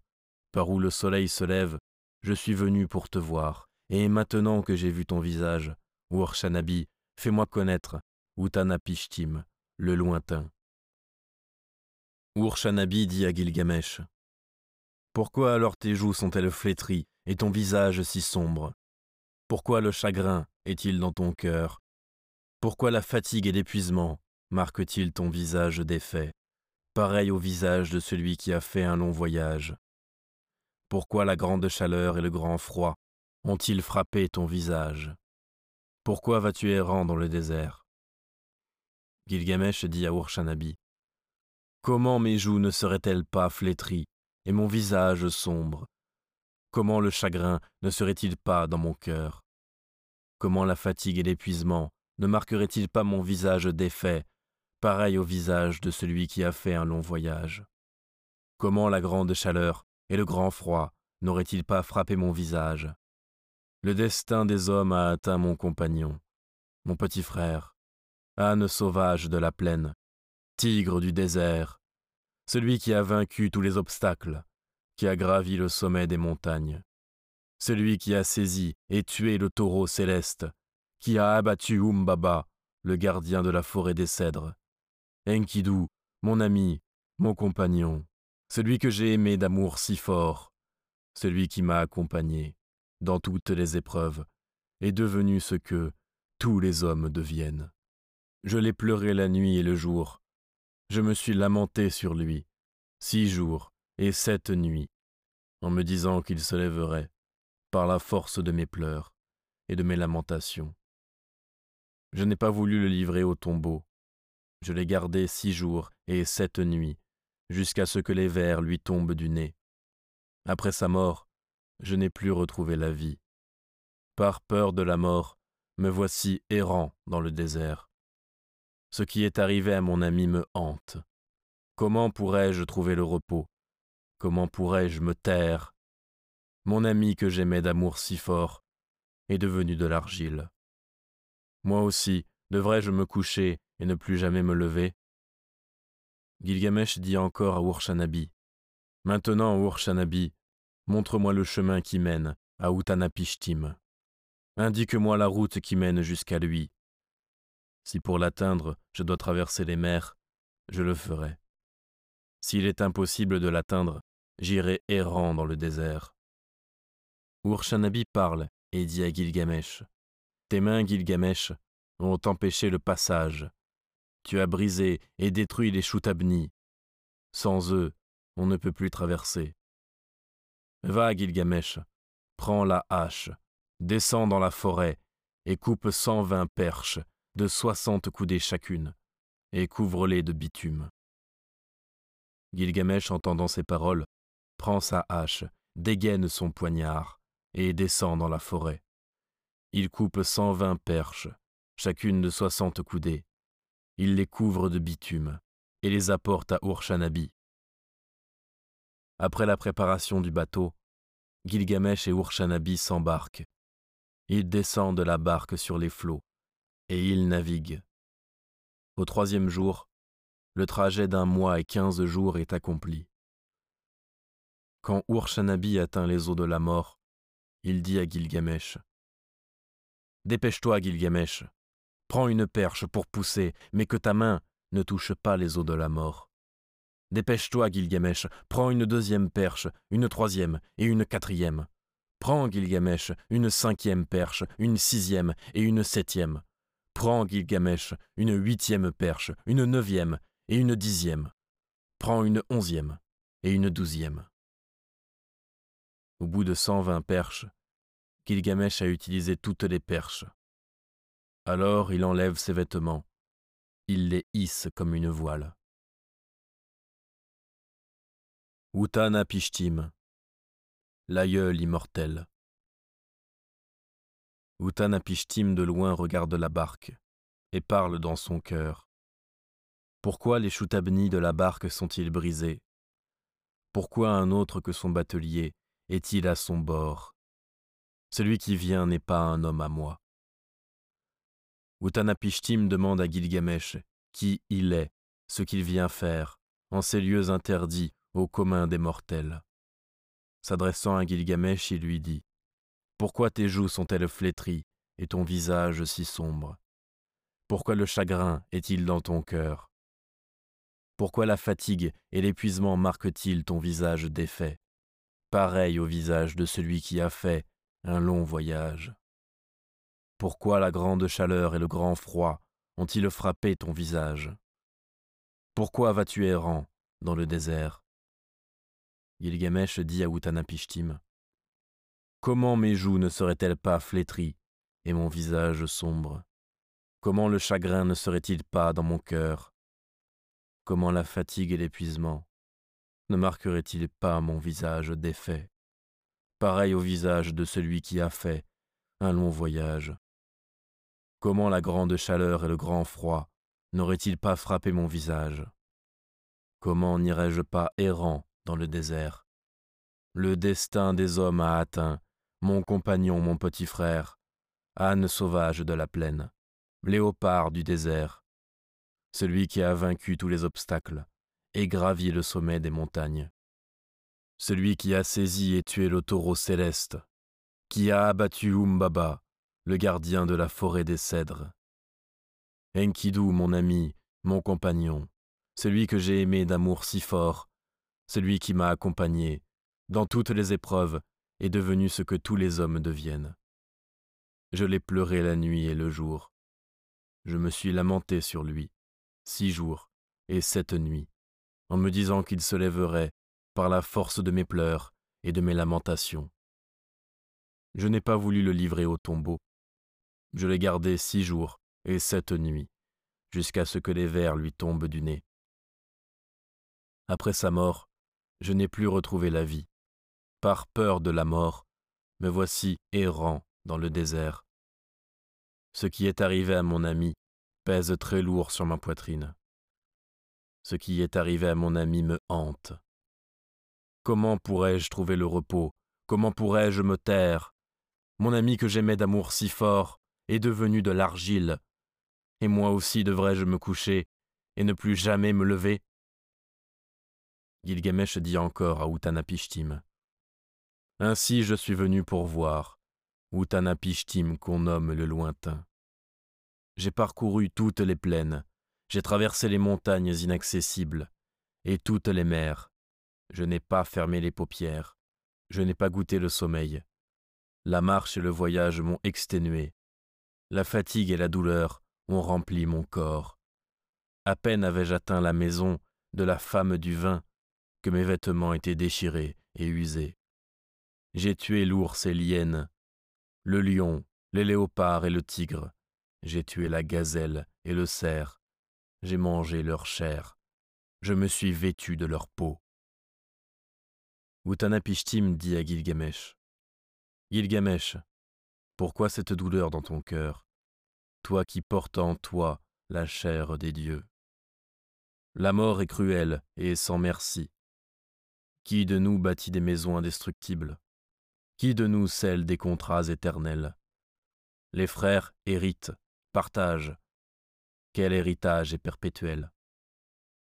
Par où le soleil se lève, je suis venu pour te voir. Et maintenant que j'ai vu ton visage, Urshanabi, fais-moi connaître Utanapishtim, le lointain. Urshanabi dit à Gilgamesh Pourquoi alors tes joues sont-elles flétries? Et ton visage si sombre. Pourquoi le chagrin est-il dans ton cœur? Pourquoi la fatigue et l'épuisement marquent-ils ton visage défait, pareil au visage de celui qui a fait un long voyage. Pourquoi la grande chaleur et le grand froid ont-ils frappé ton visage? Pourquoi vas-tu errant dans le désert? Gilgamesh dit à Urshanabi Comment mes joues ne seraient-elles pas flétries et mon visage sombre? Comment le chagrin ne serait-il pas dans mon cœur? Comment la fatigue et l'épuisement ne marqueraient-ils pas mon visage défait, pareil au visage de celui qui a fait un long voyage? Comment la grande chaleur et le grand froid n'auraient-ils pas frappé mon visage? Le destin des hommes a atteint mon compagnon, mon petit frère, âne sauvage de la plaine, tigre du désert, celui qui a vaincu tous les obstacles, qui a gravi le sommet des montagnes, celui qui a saisi et tué le taureau céleste, qui a abattu Umbaba, le gardien de la forêt des cèdres, Enkidu, mon ami, mon compagnon, celui que j'ai aimé d'amour si fort, celui qui m'a accompagné dans toutes les épreuves, est devenu ce que tous les hommes deviennent. Je l'ai pleuré la nuit et le jour, je me suis lamenté sur lui, six jours et sept nuits, en me disant qu'il se lèverait, par la force de mes pleurs et de mes lamentations. Je n'ai pas voulu le livrer au tombeau. Je l'ai gardé six jours et sept nuits, jusqu'à ce que les vers lui tombent du nez. Après sa mort, je n'ai plus retrouvé la vie. Par peur de la mort, me voici errant dans le désert. Ce qui est arrivé à mon ami me hante. Comment pourrais-je trouver le repos? Comment pourrais-je me taire? Mon ami que j'aimais d'amour si fort est devenu de l'argile. Moi aussi, devrais-je me coucher et ne plus jamais me lever? Gilgamesh dit encore à Urshanabi Maintenant, Urshanabi, montre-moi le chemin qui mène à Utanapishtim. Indique-moi la route qui mène jusqu'à lui. Si pour l'atteindre je dois traverser les mers, je le ferai. S'il est impossible de l'atteindre, j'irai errant dans le désert. Urshanabi parle et dit à Gilgamesh Tes mains, Gilgamesh, ont empêché le passage. Tu as brisé et détruit les Shutabni. Sans eux, on ne peut plus traverser. Va, Gilgamesh, prends la hache, descends dans la forêt et coupe cent vingt perches de soixante coudées chacune, et couvre-les de bitume. Gilgamesh, entendant ces paroles, prend sa hache, dégaine son poignard, et descend dans la forêt. Il coupe cent vingt perches, chacune de soixante coudées. Il les couvre de bitume, et les apporte à Urshanabi. Après la préparation du bateau, Gilgamesh et Urshanabi s'embarquent. Ils descendent de la barque sur les flots, et il navigue. Au troisième jour, le trajet d'un mois et quinze jours est accompli. Quand Urshanabi atteint les eaux de la mort, il dit à Gilgamesh Dépêche-toi, Gilgamesh, prends une perche pour pousser, mais que ta main ne touche pas les eaux de la mort. Dépêche-toi, Gilgamesh, prends une deuxième perche, une troisième et une quatrième. Prends, Gilgamesh, une cinquième perche, une sixième et une septième. Prends, Gilgamesh, une huitième perche, une neuvième et une dixième. Prends une onzième et une douzième. Au bout de cent vingt perches, Gilgamesh a utilisé toutes les perches. Alors il enlève ses vêtements, il les hisse comme une voile. Uttanapishtim, l'aïeul immortel. Uttanapishtim de loin regarde la barque et parle dans son cœur. Pourquoi les choutabnis de la barque sont-ils brisés? Pourquoi un autre que son batelier est-il à son bord? Celui qui vient n'est pas un homme à moi. Uttanapishtim demande à Gilgamesh qui il est, ce qu'il vient faire, en ces lieux interdits au commun des mortels. S'adressant à Gilgamesh, il lui dit Pourquoi tes joues sont-elles flétries et ton visage si sombre? Pourquoi le chagrin est-il dans ton cœur? Pourquoi la fatigue et l'épuisement marquent-ils ton visage défait, pareil au visage de celui qui a fait un long voyage. Pourquoi la grande chaleur et le grand froid ont-ils frappé ton visage? Pourquoi vas-tu errant dans le désert? Gilgamesh dit à Uttanapishtim Comment mes joues ne seraient-elles pas flétries et mon visage sombre? Comment le chagrin ne serait-il pas dans mon cœur? Comment la fatigue et l'épuisement ne marqueraient-ils pas mon visage défait Pareil au visage de celui qui a fait un long voyage. Comment la grande chaleur et le grand froid n'auraient-ils pas frappé mon visage? Comment n'irais-je pas errant dans le désert? Le destin des hommes a atteint, mon compagnon, mon petit frère, âne sauvage de la plaine, léopard du désert, celui qui a vaincu tous les obstacles et gravi le sommet des montagnes, celui qui a saisi et tué le taureau céleste, qui a abattu Umbaba, le gardien de la forêt des cèdres. Enkidu, mon ami, mon compagnon, celui que j'ai aimé d'amour si fort, celui qui m'a accompagné dans toutes les épreuves est devenu ce que tous les hommes deviennent. Je l'ai pleuré la nuit et le jour. Je me suis lamenté sur lui, six jours et sept nuits, en me disant qu'il se lèverait par la force de mes pleurs et de mes lamentations. Je n'ai pas voulu le livrer au tombeau. Je l'ai gardé six jours et sept nuits, jusqu'à ce que les vers lui tombent du nez. Après sa mort, je n'ai plus retrouvé la vie. Par peur de la mort, me voici errant dans le désert. Ce qui est arrivé à mon ami pèse très lourd sur ma poitrine. Ce qui est arrivé à mon ami me hante. Comment pourrais-je trouver le repos? Comment pourrais-je me taire? Mon ami que j'aimais d'amour si fort est devenu de l'argile, et moi aussi devrais-je me coucher et ne plus jamais me lever? Gilgamesh dit encore à Uttanapishtim. Ainsi je suis venu pour voir, Uttanapishtim qu'on nomme le lointain. J'ai parcouru toutes les plaines, j'ai traversé les montagnes inaccessibles, et toutes les mers. Je n'ai pas fermé les paupières, je n'ai pas goûté le sommeil. La marche et le voyage m'ont exténué. La fatigue et la douleur ont rempli mon corps. À peine avais-je atteint la maison de la femme du vin que mes vêtements étaient déchirés et usés. J'ai tué l'ours et l'hyène, le lion, les léopards et le tigre. J'ai tué la gazelle et le cerf. J'ai mangé leur chair. Je me suis vêtu de leur peau. Uttanapishtim dit à Gilgamesh Gilgamesh, pourquoi cette douleur dans ton cœur, toi qui portes en toi la chair des dieux La mort est cruelle et sans merci. Qui de nous bâtit des maisons indestructibles? Qui de nous scelle des contrats éternels? Les frères héritent, partagent. Quel héritage est perpétuel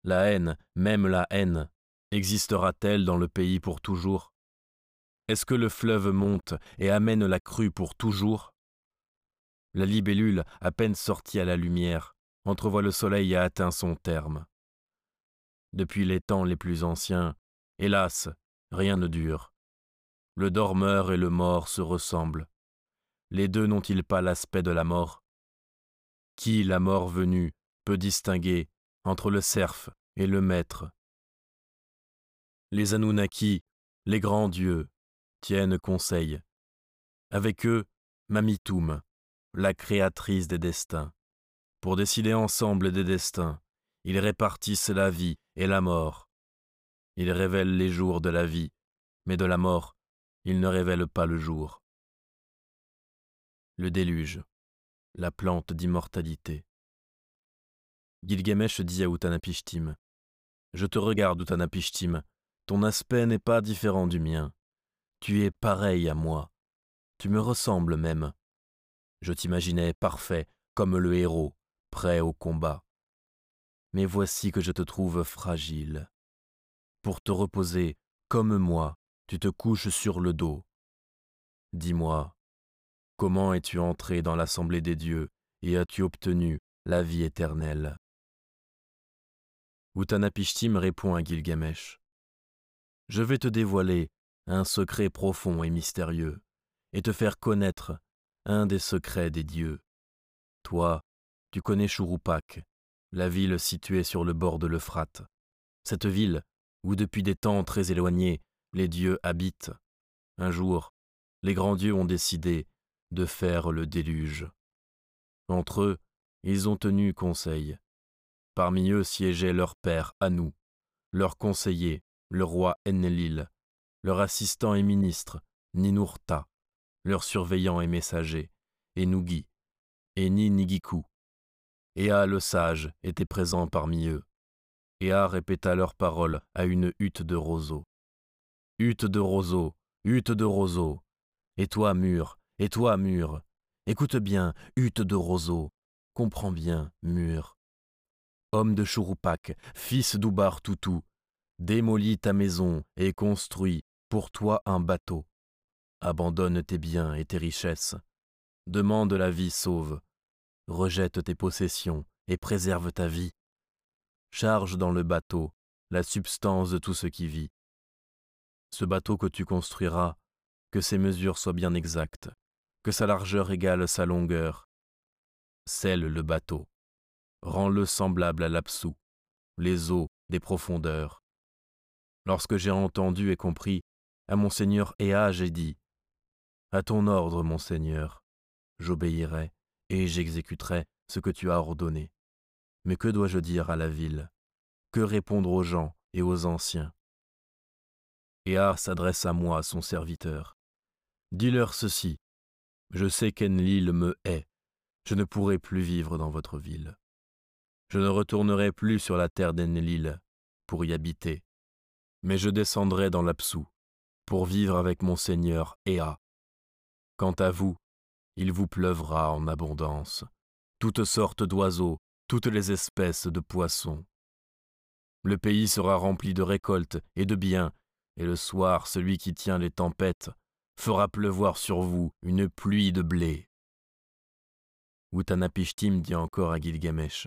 La haine, même la haine, existera-t-elle dans le pays pour toujours? Est-ce que le fleuve monte et amène la crue pour toujours? La libellule, à peine sortie à la lumière, entrevoit le soleil a atteint son terme. Depuis les temps les plus anciens, hélas, rien ne dure. Le dormeur et le mort se ressemblent. Les deux n'ont-ils pas l'aspect de la mort? Qui, la mort venue, peut distinguer entre le cerf et le maître? Les Anunnaki, les grands dieux, tiennent conseil. Avec eux, Mamitoum, la créatrice des destins. Pour décider ensemble des destins, ils répartissent la vie et la mort. Ils révèlent les jours de la vie, mais de la mort, ils ne révèlent pas le jour. Le déluge, la plante d'immortalité. Gilgamesh dit à Utanapishtim Je te regarde, Utanapishtim, ton aspect n'est pas différent du mien. Tu es pareil à moi. Tu me ressembles même. Je t'imaginais parfait, comme le héros, prêt au combat. Mais voici que je te trouve fragile. Pour te reposer, comme moi, tu te couches sur le dos. Dis-moi, Comment es-tu entré dans l'assemblée des dieux et as-tu obtenu la vie éternelle? Utanapishtim répond à Gilgamesh. Je vais te dévoiler un secret profond et mystérieux, et te faire connaître un des secrets des dieux. Toi, tu connais Shurupak, la ville située sur le bord de l'Euphrate. Cette ville, où depuis des temps très éloignés, les dieux habitent. Un jour, les grands dieux ont décidé de faire le déluge. Entre eux, ils ont tenu conseil. Parmi eux siégeait leur père Anou, leur conseiller, le roi Enlil, leur assistant et ministre, Ninurta, leur surveillant et messager, Enugi, et Ninigiku. Ea le sage était présent parmi eux. Ea répéta leurs paroles à une hutte de roseaux. Hutte de roseaux, hutte de roseaux, et toi, mur, et toi, mur, écoute bien, hutte de roseau, comprends bien, mur. Homme de Chouroupac, fils d'Oubar Toutou, démolis ta maison et construis pour toi un bateau. Abandonne tes biens et tes richesses. Demande la vie sauve. Rejette tes possessions et préserve ta vie. Charge dans le bateau la substance de tout ce qui vit. Ce bateau que tu construiras, que ses mesures soient bien exactes, que sa largeur égale sa longueur. Scelle le bateau, rends-le semblable à l'absou, les eaux des profondeurs. Lorsque j'ai entendu et compris, à mon Seigneur Ea j'ai dit, À ton ordre, mon Seigneur, j'obéirai et j'exécuterai ce que tu as ordonné. Mais que dois-je dire à la ville? Que répondre aux gens et aux anciens? Ea s'adresse à moi, son serviteur. Dis-leur ceci, je sais qu'Enlil me hait. Je ne pourrai plus vivre dans votre ville. Je ne retournerai plus sur la terre d'Enlil pour y habiter, mais je descendrai dans l'Apsou pour vivre avec mon Seigneur Ea. Quant à vous, il vous pleuvra en abondance, toutes sortes d'oiseaux, toutes les espèces de poissons. Le pays sera rempli de récoltes et de biens, et le soir celui qui tient les tempêtes fera pleuvoir sur vous une pluie de blé. Utanapishtim dit encore à Gilgamesh.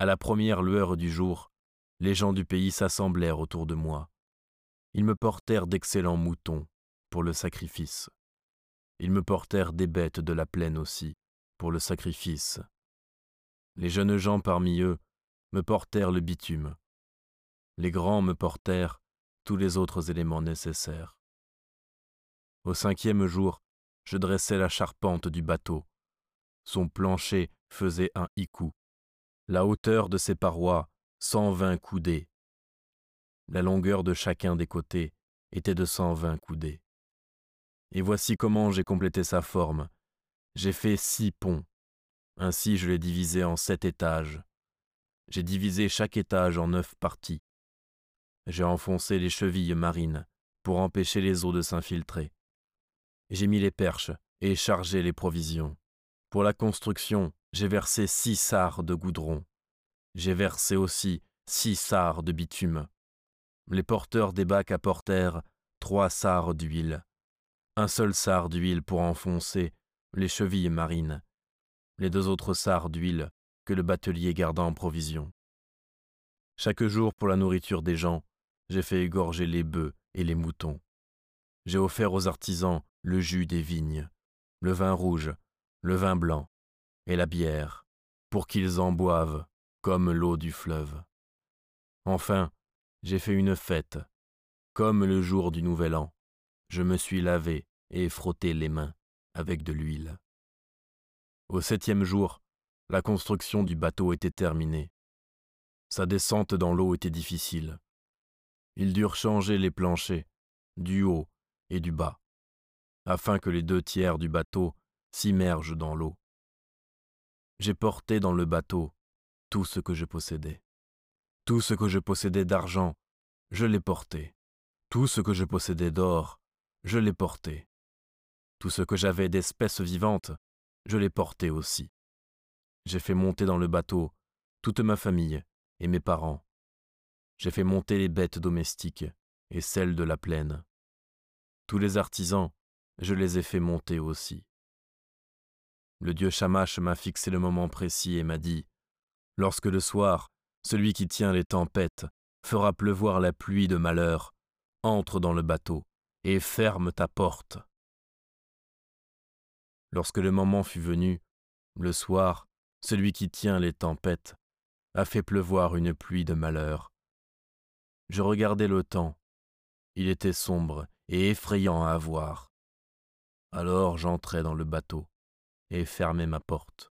À la première lueur du jour, les gens du pays s'assemblèrent autour de moi. Ils me portèrent d'excellents moutons pour le sacrifice. Ils me portèrent des bêtes de la plaine aussi pour le sacrifice. Les jeunes gens parmi eux me portèrent le bitume. Les grands me portèrent tous les autres éléments nécessaires. Au cinquième jour, je dressai la charpente du bateau. Son plancher faisait un iku. La hauteur de ses parois, cent vingt coudées. La longueur de chacun des côtés était de cent vingt coudées. Et voici comment j'ai complété sa forme. J'ai fait six ponts. Ainsi je l'ai divisé en sept étages. J'ai divisé chaque étage en neuf parties. J'ai enfoncé les chevilles marines pour empêcher les eaux de s'infiltrer. J'ai mis les perches et chargé les provisions. Pour la construction, j'ai versé six sards de goudron. J'ai versé aussi six sarres de bitume. Les porteurs des bacs apportèrent trois sarres d'huile, un seul sar d'huile pour enfoncer les chevilles marines, les deux autres sarres d'huile que le batelier garda en provision. Chaque jour pour la nourriture des gens, j'ai fait égorger les bœufs et les moutons. J'ai offert aux artisans le jus des vignes, le vin rouge, le vin blanc et la bière, pour qu'ils en boivent comme l'eau du fleuve. Enfin, j'ai fait une fête, comme le jour du Nouvel An. Je me suis lavé et frotté les mains avec de l'huile. Au septième jour, la construction du bateau était terminée. Sa descente dans l'eau était difficile. Ils durent changer les planchers, du haut et du bas, afin que les deux tiers du bateau s'immergent dans l'eau. J'ai porté dans le bateau tout ce que je possédais. Tout ce que je possédais d'argent, je l'ai porté. Tout ce que je possédais d'or, je l'ai porté. Tout ce que j'avais d'espèces vivantes, je l'ai porté aussi. J'ai fait monter dans le bateau toute ma famille et mes parents. J'ai fait monter les bêtes domestiques et celles de la plaine. Tous les artisans, je les ai fait monter aussi. Le dieu Shamash m'a fixé le moment précis et m'a dit Lorsque le soir, celui qui tient les tempêtes fera pleuvoir la pluie de malheur, entre dans le bateau et ferme ta porte. Lorsque le moment fut venu, le soir, celui qui tient les tempêtes a fait pleuvoir une pluie de malheur. Je regardais le temps. Il était sombre et effrayant à voir. Alors j'entrai dans le bateau et fermai ma porte.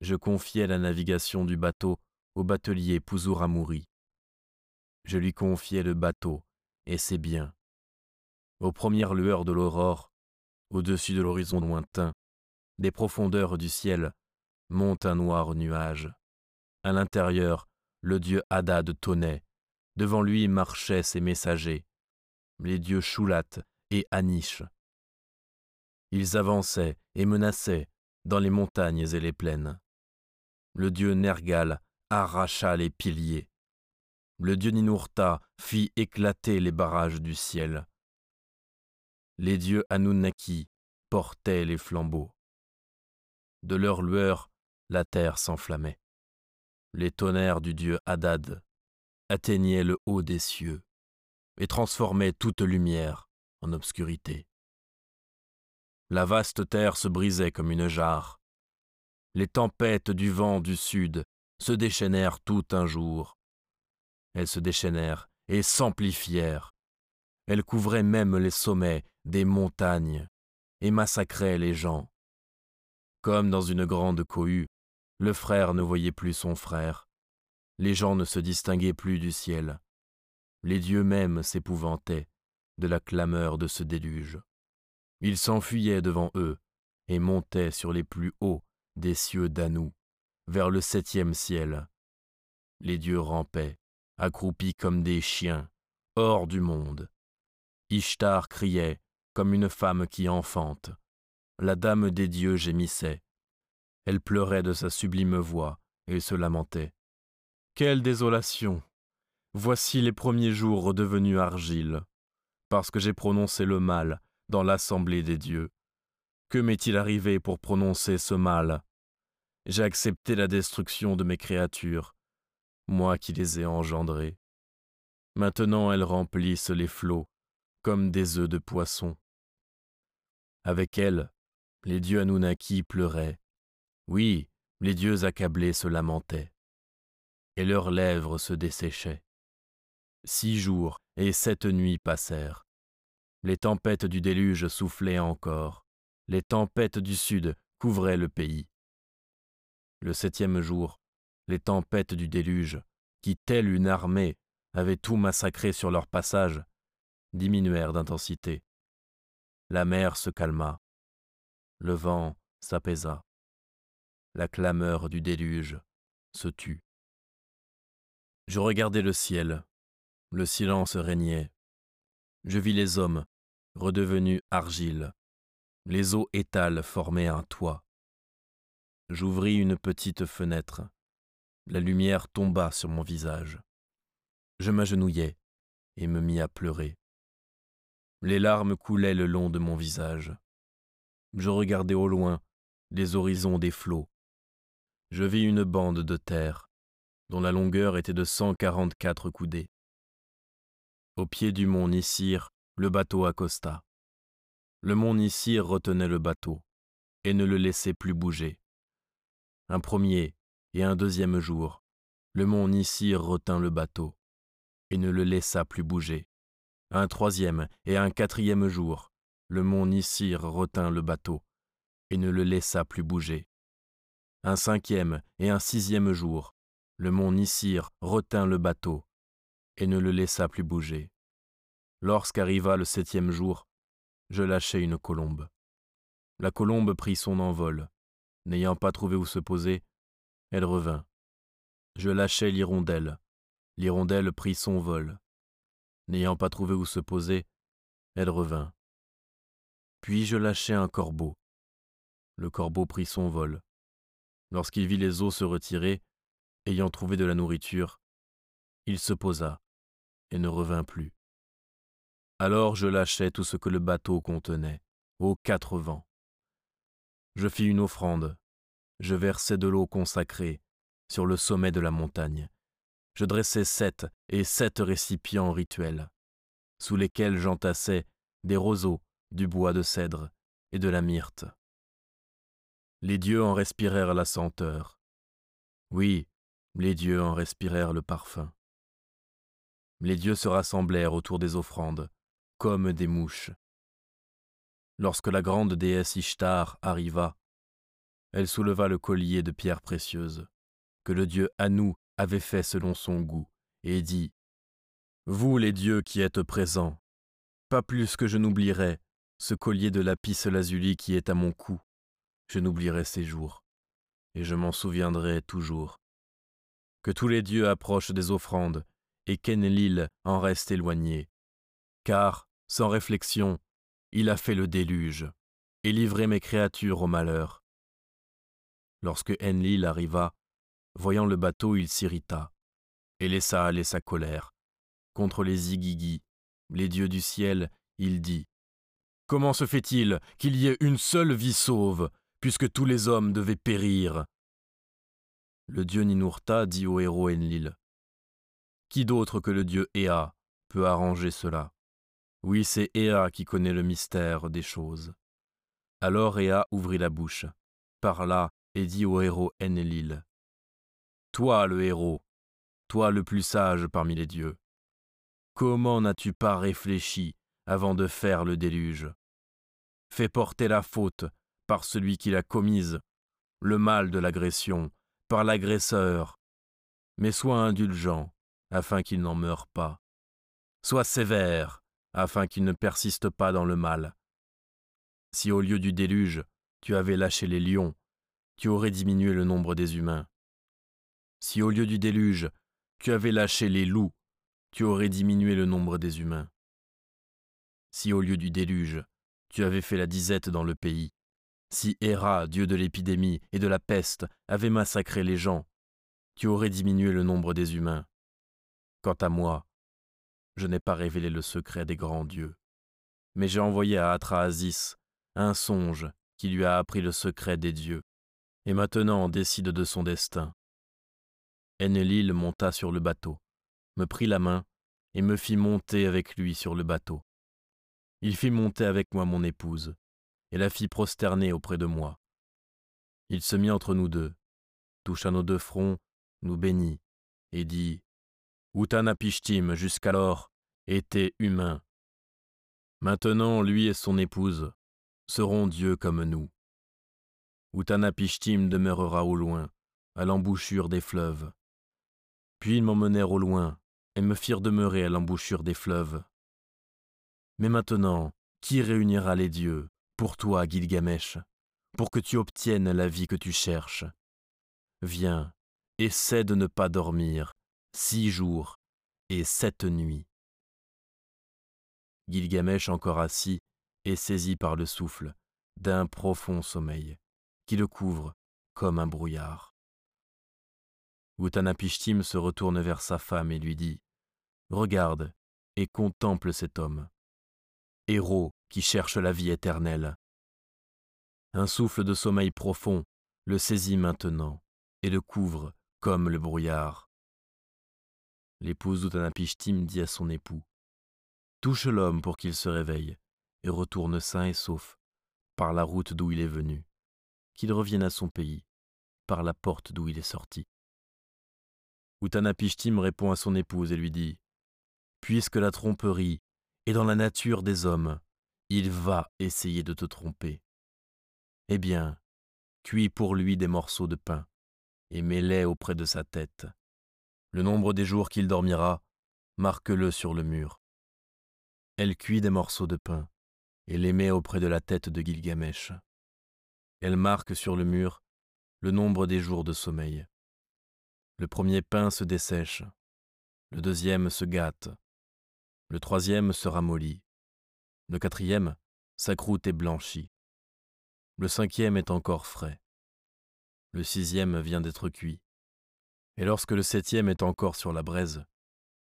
Je confiai la navigation du bateau au batelier Pouzouramouri. Je lui confiai le bateau et ses biens. Aux premières lueurs de l'aurore, au-dessus de l'horizon lointain, des profondeurs du ciel, monte un noir nuage. À l'intérieur, le dieu Hadad tonnait. Devant lui marchaient ses messagers, les dieux Choulat et Anish. Ils avançaient et menaçaient dans les montagnes et les plaines. Le dieu Nergal arracha les piliers. Le dieu Ninurta fit éclater les barrages du ciel. Les dieux Anunnaki portaient les flambeaux. De leur lueur, la terre s'enflammait les tonnerres du dieu Hadad atteignaient le haut des cieux et transformaient toute lumière en obscurité. La vaste terre se brisait comme une jarre. Les tempêtes du vent du sud se déchaînèrent tout un jour. Elles se déchaînèrent et s'amplifièrent. Elles couvraient même les sommets des montagnes et massacraient les gens. Comme dans une grande cohue, le frère ne voyait plus son frère. Les gens ne se distinguaient plus du ciel. Les dieux mêmes s'épouvantaient de la clameur de ce déluge. Ils s'enfuyaient devant eux et montaient sur les plus hauts des cieux d'Anou, vers le septième ciel. Les dieux rampaient, accroupis comme des chiens, hors du monde. Ishtar criait comme une femme qui enfante. La dame des dieux gémissait. Elle pleurait de sa sublime voix et se lamentait. Quelle désolation Voici les premiers jours redevenus argile, parce que j'ai prononcé le mal dans l'assemblée des dieux. Que m'est-il arrivé pour prononcer ce mal? J'ai accepté la destruction de mes créatures, moi qui les ai engendrées. Maintenant elles remplissent les flots, comme des œufs de poisson. Avec elles, les dieux Anunnaki pleuraient, oui, les dieux accablés se lamentaient, et leurs lèvres se desséchaient. Six jours et sept nuits passèrent. Les tempêtes du déluge soufflaient encore, les tempêtes du sud couvraient le pays. Le septième jour, les tempêtes du déluge, qui, telle une armée, avaient tout massacré sur leur passage, diminuèrent d'intensité. La mer se calma, le vent s'apaisa la clameur du déluge se tut. Je regardai le ciel, le silence régnait. Je vis les hommes, redevenus argile. Les eaux étales formaient un toit. J'ouvris une petite fenêtre. La lumière tomba sur mon visage. Je m'agenouillai et me mis à pleurer. Les larmes coulaient le long de mon visage. Je regardais au loin les horizons des flots. Je vis une bande de terre, dont la longueur était de cent quarante-quatre coudées. Au pied du mont Nissir, le bateau accosta. Le mont Nissir retenait le bateau et ne le laissait plus bouger. Un premier et un deuxième jour, le mont Nissir retint le bateau et ne le laissa plus bouger. Un troisième et un quatrième jour, le mont Nissir retint le bateau et ne le laissa plus bouger. Un cinquième et un sixième jour, le mont Nissir retint le bateau et ne le laissa plus bouger. Lorsqu'arriva le septième jour, je lâchai une colombe. La colombe prit son envol. N'ayant pas trouvé où se poser, elle revint. Je lâchai l'hirondelle. L'hirondelle prit son vol. N'ayant pas trouvé où se poser, elle revint. Puis je lâchai un corbeau. Le corbeau prit son vol. Lorsqu'il vit les eaux se retirer, ayant trouvé de la nourriture, il se posa et ne revint plus. Alors je lâchai tout ce que le bateau contenait, aux quatre vents. Je fis une offrande, je versai de l'eau consacrée sur le sommet de la montagne. Je dressai sept et sept récipients rituels, sous lesquels j'entassai des roseaux, du bois de cèdre et de la myrte. Les dieux en respirèrent la senteur. Oui, les dieux en respirèrent le parfum. Les dieux se rassemblèrent autour des offrandes, comme des mouches. Lorsque la grande déesse Ishtar arriva, elle souleva le collier de pierres précieuses, que le dieu Anu avait fait selon son goût, et dit Vous les dieux qui êtes présents, pas plus que je n'oublierai ce collier de lapis lazuli qui est à mon cou, je n'oublierai ces jours, et je m'en souviendrai toujours. Que tous les dieux approchent des offrandes, et qu'Enlil en reste éloigné, car, sans réflexion, il a fait le déluge et livré mes créatures au malheur. Lorsque Enlil arriva, voyant le bateau, il s'irrita et laissa aller sa colère. Contre les Igigi, les dieux du ciel, il dit Comment se fait-il qu'il y ait une seule vie sauve, puisque tous les hommes devaient périr? Le dieu Ninurta dit au héros Enlil Qui d'autre que le dieu Ea peut arranger cela? Oui, c'est Ea qui connaît le mystère des choses. Alors Ea ouvrit la bouche, parla et dit au héros Enlil Toi, le héros, toi le plus sage parmi les dieux, comment n'as-tu pas réfléchi avant de faire le déluge? Fais porter la faute par celui qui l'a commise, le mal de l'agression, par l'agresseur, mais sois indulgent afin qu'il n'en meure pas. Sois sévère afin qu'il ne persiste pas dans le mal. Si au lieu du déluge, tu avais lâché les lions, tu aurais diminué le nombre des humains. Si au lieu du déluge, tu avais lâché les loups, tu aurais diminué le nombre des humains. Si au lieu du déluge, tu avais fait la disette dans le pays, si Héra, dieu de l'épidémie et de la peste, avait massacré les gens, tu aurais diminué le nombre des humains. Quant à moi, je n'ai pas révélé le secret des grands dieux, mais j'ai envoyé à Atraasis un songe qui lui a appris le secret des dieux, et maintenant décide de son destin. Enlil monta sur le bateau, me prit la main et me fit monter avec lui sur le bateau. Il fit monter avec moi mon épouse, et la fit prosterner auprès de moi. Il se mit entre nous deux, toucha nos deux fronts, nous bénit, et dit Utanapishtim jusqu'alors était humain. Maintenant lui et son épouse seront dieux comme nous. Utanapishtim demeurera au loin, à l'embouchure des fleuves. Puis ils m'emmenèrent au loin et me firent demeurer à l'embouchure des fleuves. Mais maintenant, qui réunira les dieux pour toi, Gilgamesh, pour que tu obtiennes la vie que tu cherches? Viens, essaie de ne pas dormir six jours et sept nuits. Gilgamesh encore assis est saisi par le souffle d'un profond sommeil qui le couvre comme un brouillard. Utanapishtim se retourne vers sa femme et lui dit Regarde et contemple cet homme, héros qui cherche la vie éternelle. Un souffle de sommeil profond le saisit maintenant et le couvre comme le brouillard. L'épouse d'Utanapishtim dit à son époux Touche l'homme pour qu'il se réveille et retourne sain et sauf par la route d'où il est venu, qu'il revienne à son pays par la porte d'où il est sorti. Utanapishtim répond à son épouse et lui dit Puisque la tromperie est dans la nature des hommes, il va essayer de te tromper. Eh bien, cuis pour lui des morceaux de pain et mets-les auprès de sa tête. Le nombre des jours qu'il dormira, marque-le sur le mur. Elle cuit des morceaux de pain et les met auprès de la tête de Gilgamesh. Elle marque sur le mur le nombre des jours de sommeil. Le premier pain se dessèche, le deuxième se gâte, le troisième se ramollit, le quatrième, sa croûte est blanchie, le cinquième est encore frais, le sixième vient d'être cuit, et lorsque le septième est encore sur la braise,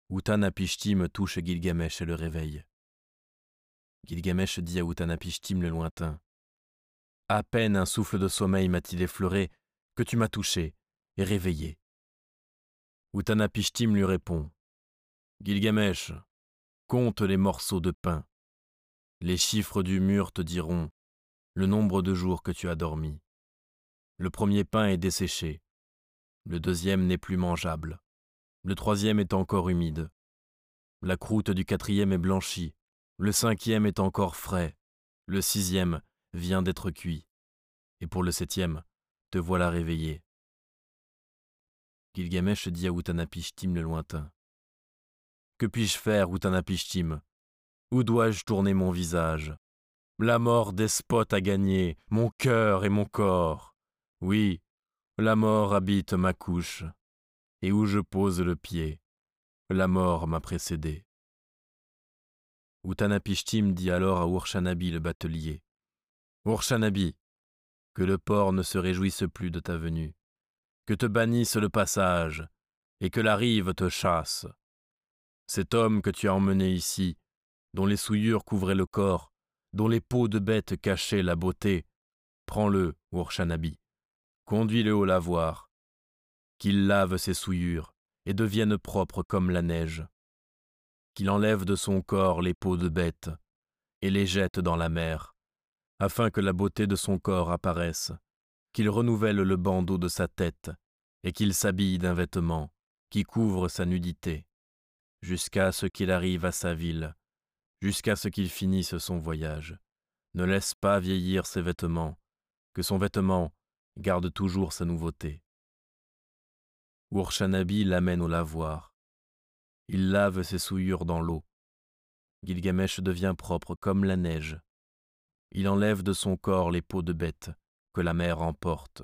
Utanapishtim touche Gilgamesh et le réveille. Gilgamesh dit à Utanapishtim le lointain. À peine un souffle de sommeil m'a-t-il effleuré que tu m'as touché et réveillé. Utanapishtim lui répond. Gilgamesh, compte les morceaux de pain. Les chiffres du mur te diront le nombre de jours que tu as dormi. Le premier pain est desséché, le deuxième n'est plus mangeable, le troisième est encore humide, la croûte du quatrième est blanchie, le cinquième est encore frais, le sixième vient d'être cuit, et pour le septième, te voilà réveillé. Gilgamesh dit à Utanapishtim le lointain. Que puis-je faire, Utanapishtim Où dois-je tourner mon visage? La mort despote à gagner mon cœur et mon corps. Oui, la mort habite ma couche, et où je pose le pied, la mort m'a précédé. Utanapishtim dit alors à Urshanabi le batelier Urshanabi, que le port ne se réjouisse plus de ta venue, que te bannisse le passage, et que la rive te chasse. Cet homme que tu as emmené ici, dont les souillures couvraient le corps, dont les peaux de bête cachaient la beauté, prends-le, Urshanabi, conduis-le au lavoir, qu'il lave ses souillures et devienne propre comme la neige qu'il enlève de son corps les peaux de bête et les jette dans la mer, afin que la beauté de son corps apparaisse, qu'il renouvelle le bandeau de sa tête, et qu'il s'habille d'un vêtement qui couvre sa nudité, jusqu'à ce qu'il arrive à sa ville, jusqu'à ce qu'il finisse son voyage. Ne laisse pas vieillir ses vêtements, que son vêtement garde toujours sa nouveauté. Urshanabi l'amène au lavoir. Il lave ses souillures dans l'eau. Gilgamesh devient propre comme la neige. Il enlève de son corps les peaux de bête que la mer emporte.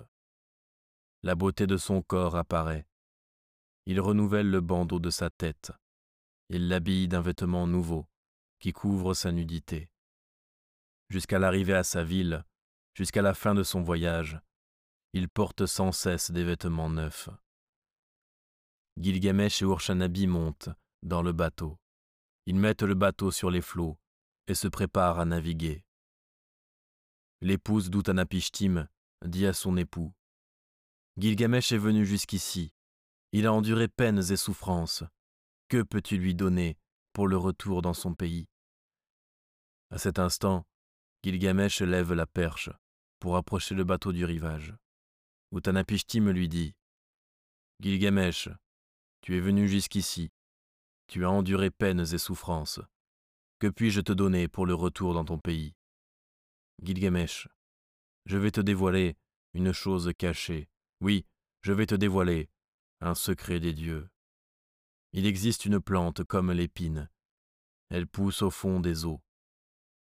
La beauté de son corps apparaît. Il renouvelle le bandeau de sa tête. Il l'habille d'un vêtement nouveau qui couvre sa nudité. Jusqu'à l'arrivée à sa ville, jusqu'à la fin de son voyage, il porte sans cesse des vêtements neufs. Gilgamesh et Urshanabi montent dans le bateau. Ils mettent le bateau sur les flots et se préparent à naviguer. L'épouse d'Utanapishtim dit à son époux Gilgamesh est venu jusqu'ici. Il a enduré peines et souffrances. Que peux-tu lui donner pour le retour dans son pays? À cet instant, Gilgamesh lève la perche pour approcher le bateau du rivage. Utanapishtim lui dit Gilgamesh, tu es venu jusqu'ici. Tu as enduré peines et souffrances. Que puis-je te donner pour le retour dans ton pays? Gilgamesh, je vais te dévoiler une chose cachée. Oui, je vais te dévoiler un secret des dieux. Il existe une plante comme l'épine. Elle pousse au fond des eaux.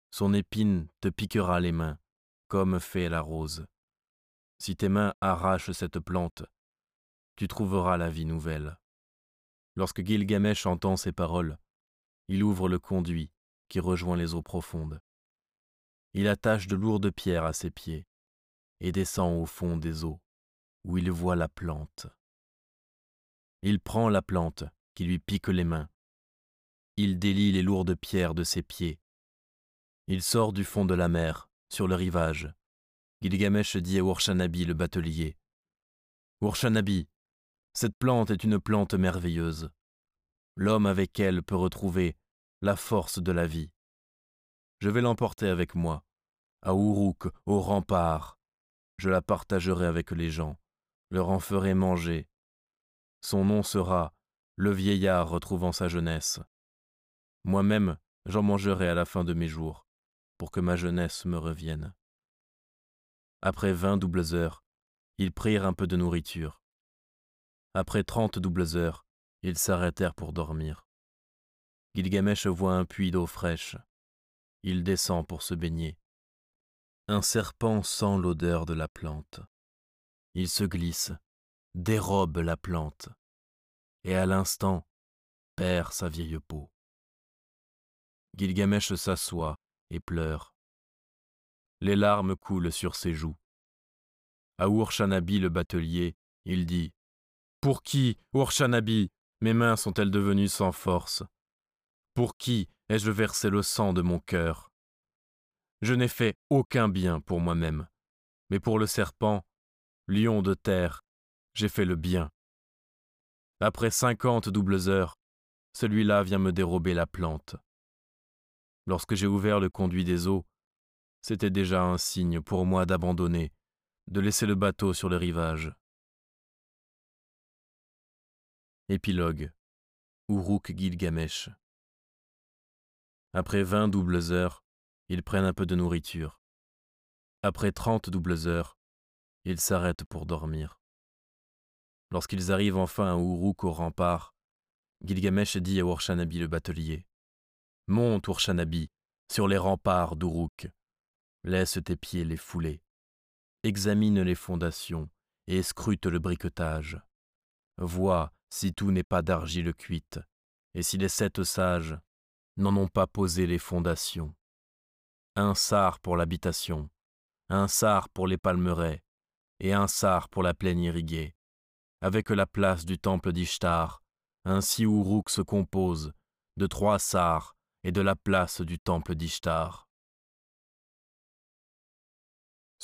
Son épine te piquera les mains, comme fait la rose. Si tes mains arrachent cette plante, tu trouveras la vie nouvelle. Lorsque Gilgamesh entend ces paroles, il ouvre le conduit qui rejoint les eaux profondes. Il attache de lourdes pierres à ses pieds et descend au fond des eaux, où il voit la plante. Il prend la plante qui lui pique les mains. Il délie les lourdes pierres de ses pieds. Il sort du fond de la mer, sur le rivage. Gilgamesh dit à Urshanabi le batelier Urshanabi, cette plante est une plante merveilleuse. L'homme avec elle peut retrouver la force de la vie. Je vais l'emporter avec moi, à Uruk, au rempart. Je la partagerai avec les gens, leur en ferai manger. Son nom sera le vieillard retrouvant sa jeunesse. Moi-même, j'en mangerai à la fin de mes jours, pour que ma jeunesse me revienne. Après vingt doubles heures, ils prirent un peu de nourriture. Après trente doubles heures, ils s'arrêtèrent pour dormir. Gilgamesh voit un puits d'eau fraîche. Il descend pour se baigner. Un serpent sent l'odeur de la plante. Il se glisse, dérobe la plante, et à l'instant perd sa vieille peau. Gilgamesh s'assoit et pleure. Les larmes coulent sur ses joues. À Urshanabi le batelier, il dit Pour qui, Urshanabi, mes mains sont-elles devenues sans force? Pour qui ai-je versé le sang de mon cœur? Je n'ai fait aucun bien pour moi-même, mais pour le serpent, lion de terre, j'ai fait le bien. Après cinquante doubles heures, celui-là vient me dérober la plante. Lorsque j'ai ouvert le conduit des eaux, c'était déjà un signe pour moi d'abandonner, de laisser le bateau sur le rivage. Épilogue Uruk Gilgamesh Après vingt doubles heures, ils prennent un peu de nourriture. Après trente doubles heures, ils s'arrêtent pour dormir. Lorsqu'ils arrivent enfin à Uruk au rempart, Gilgamesh dit à Urshanabi le batelier Monte, Urshanabi, sur les remparts d'Uruk. Laisse tes pieds les fouler. Examine les fondations et scrute le briquetage. Vois si tout n'est pas d'argile cuite, et si les sept sages n'en ont pas posé les fondations. Un sar pour l'habitation, un sar pour les palmeraies, et un sar pour la plaine irriguée, avec la place du temple d'Ishtar, ainsi Uruk se compose de trois sars et de la place du temple d'Ishtar.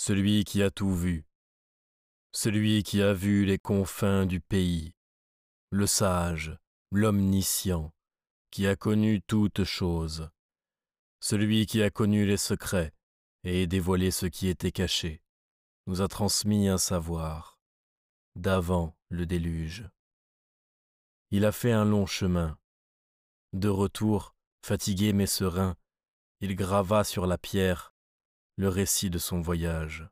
Celui qui a tout vu, celui qui a vu les confins du pays, le sage, l'omniscient, qui a connu toutes choses, celui qui a connu les secrets et dévoilé ce qui était caché, nous a transmis un savoir d'avant le déluge. Il a fait un long chemin. De retour, Fatigué mais serein, il grava sur la pierre le récit de son voyage.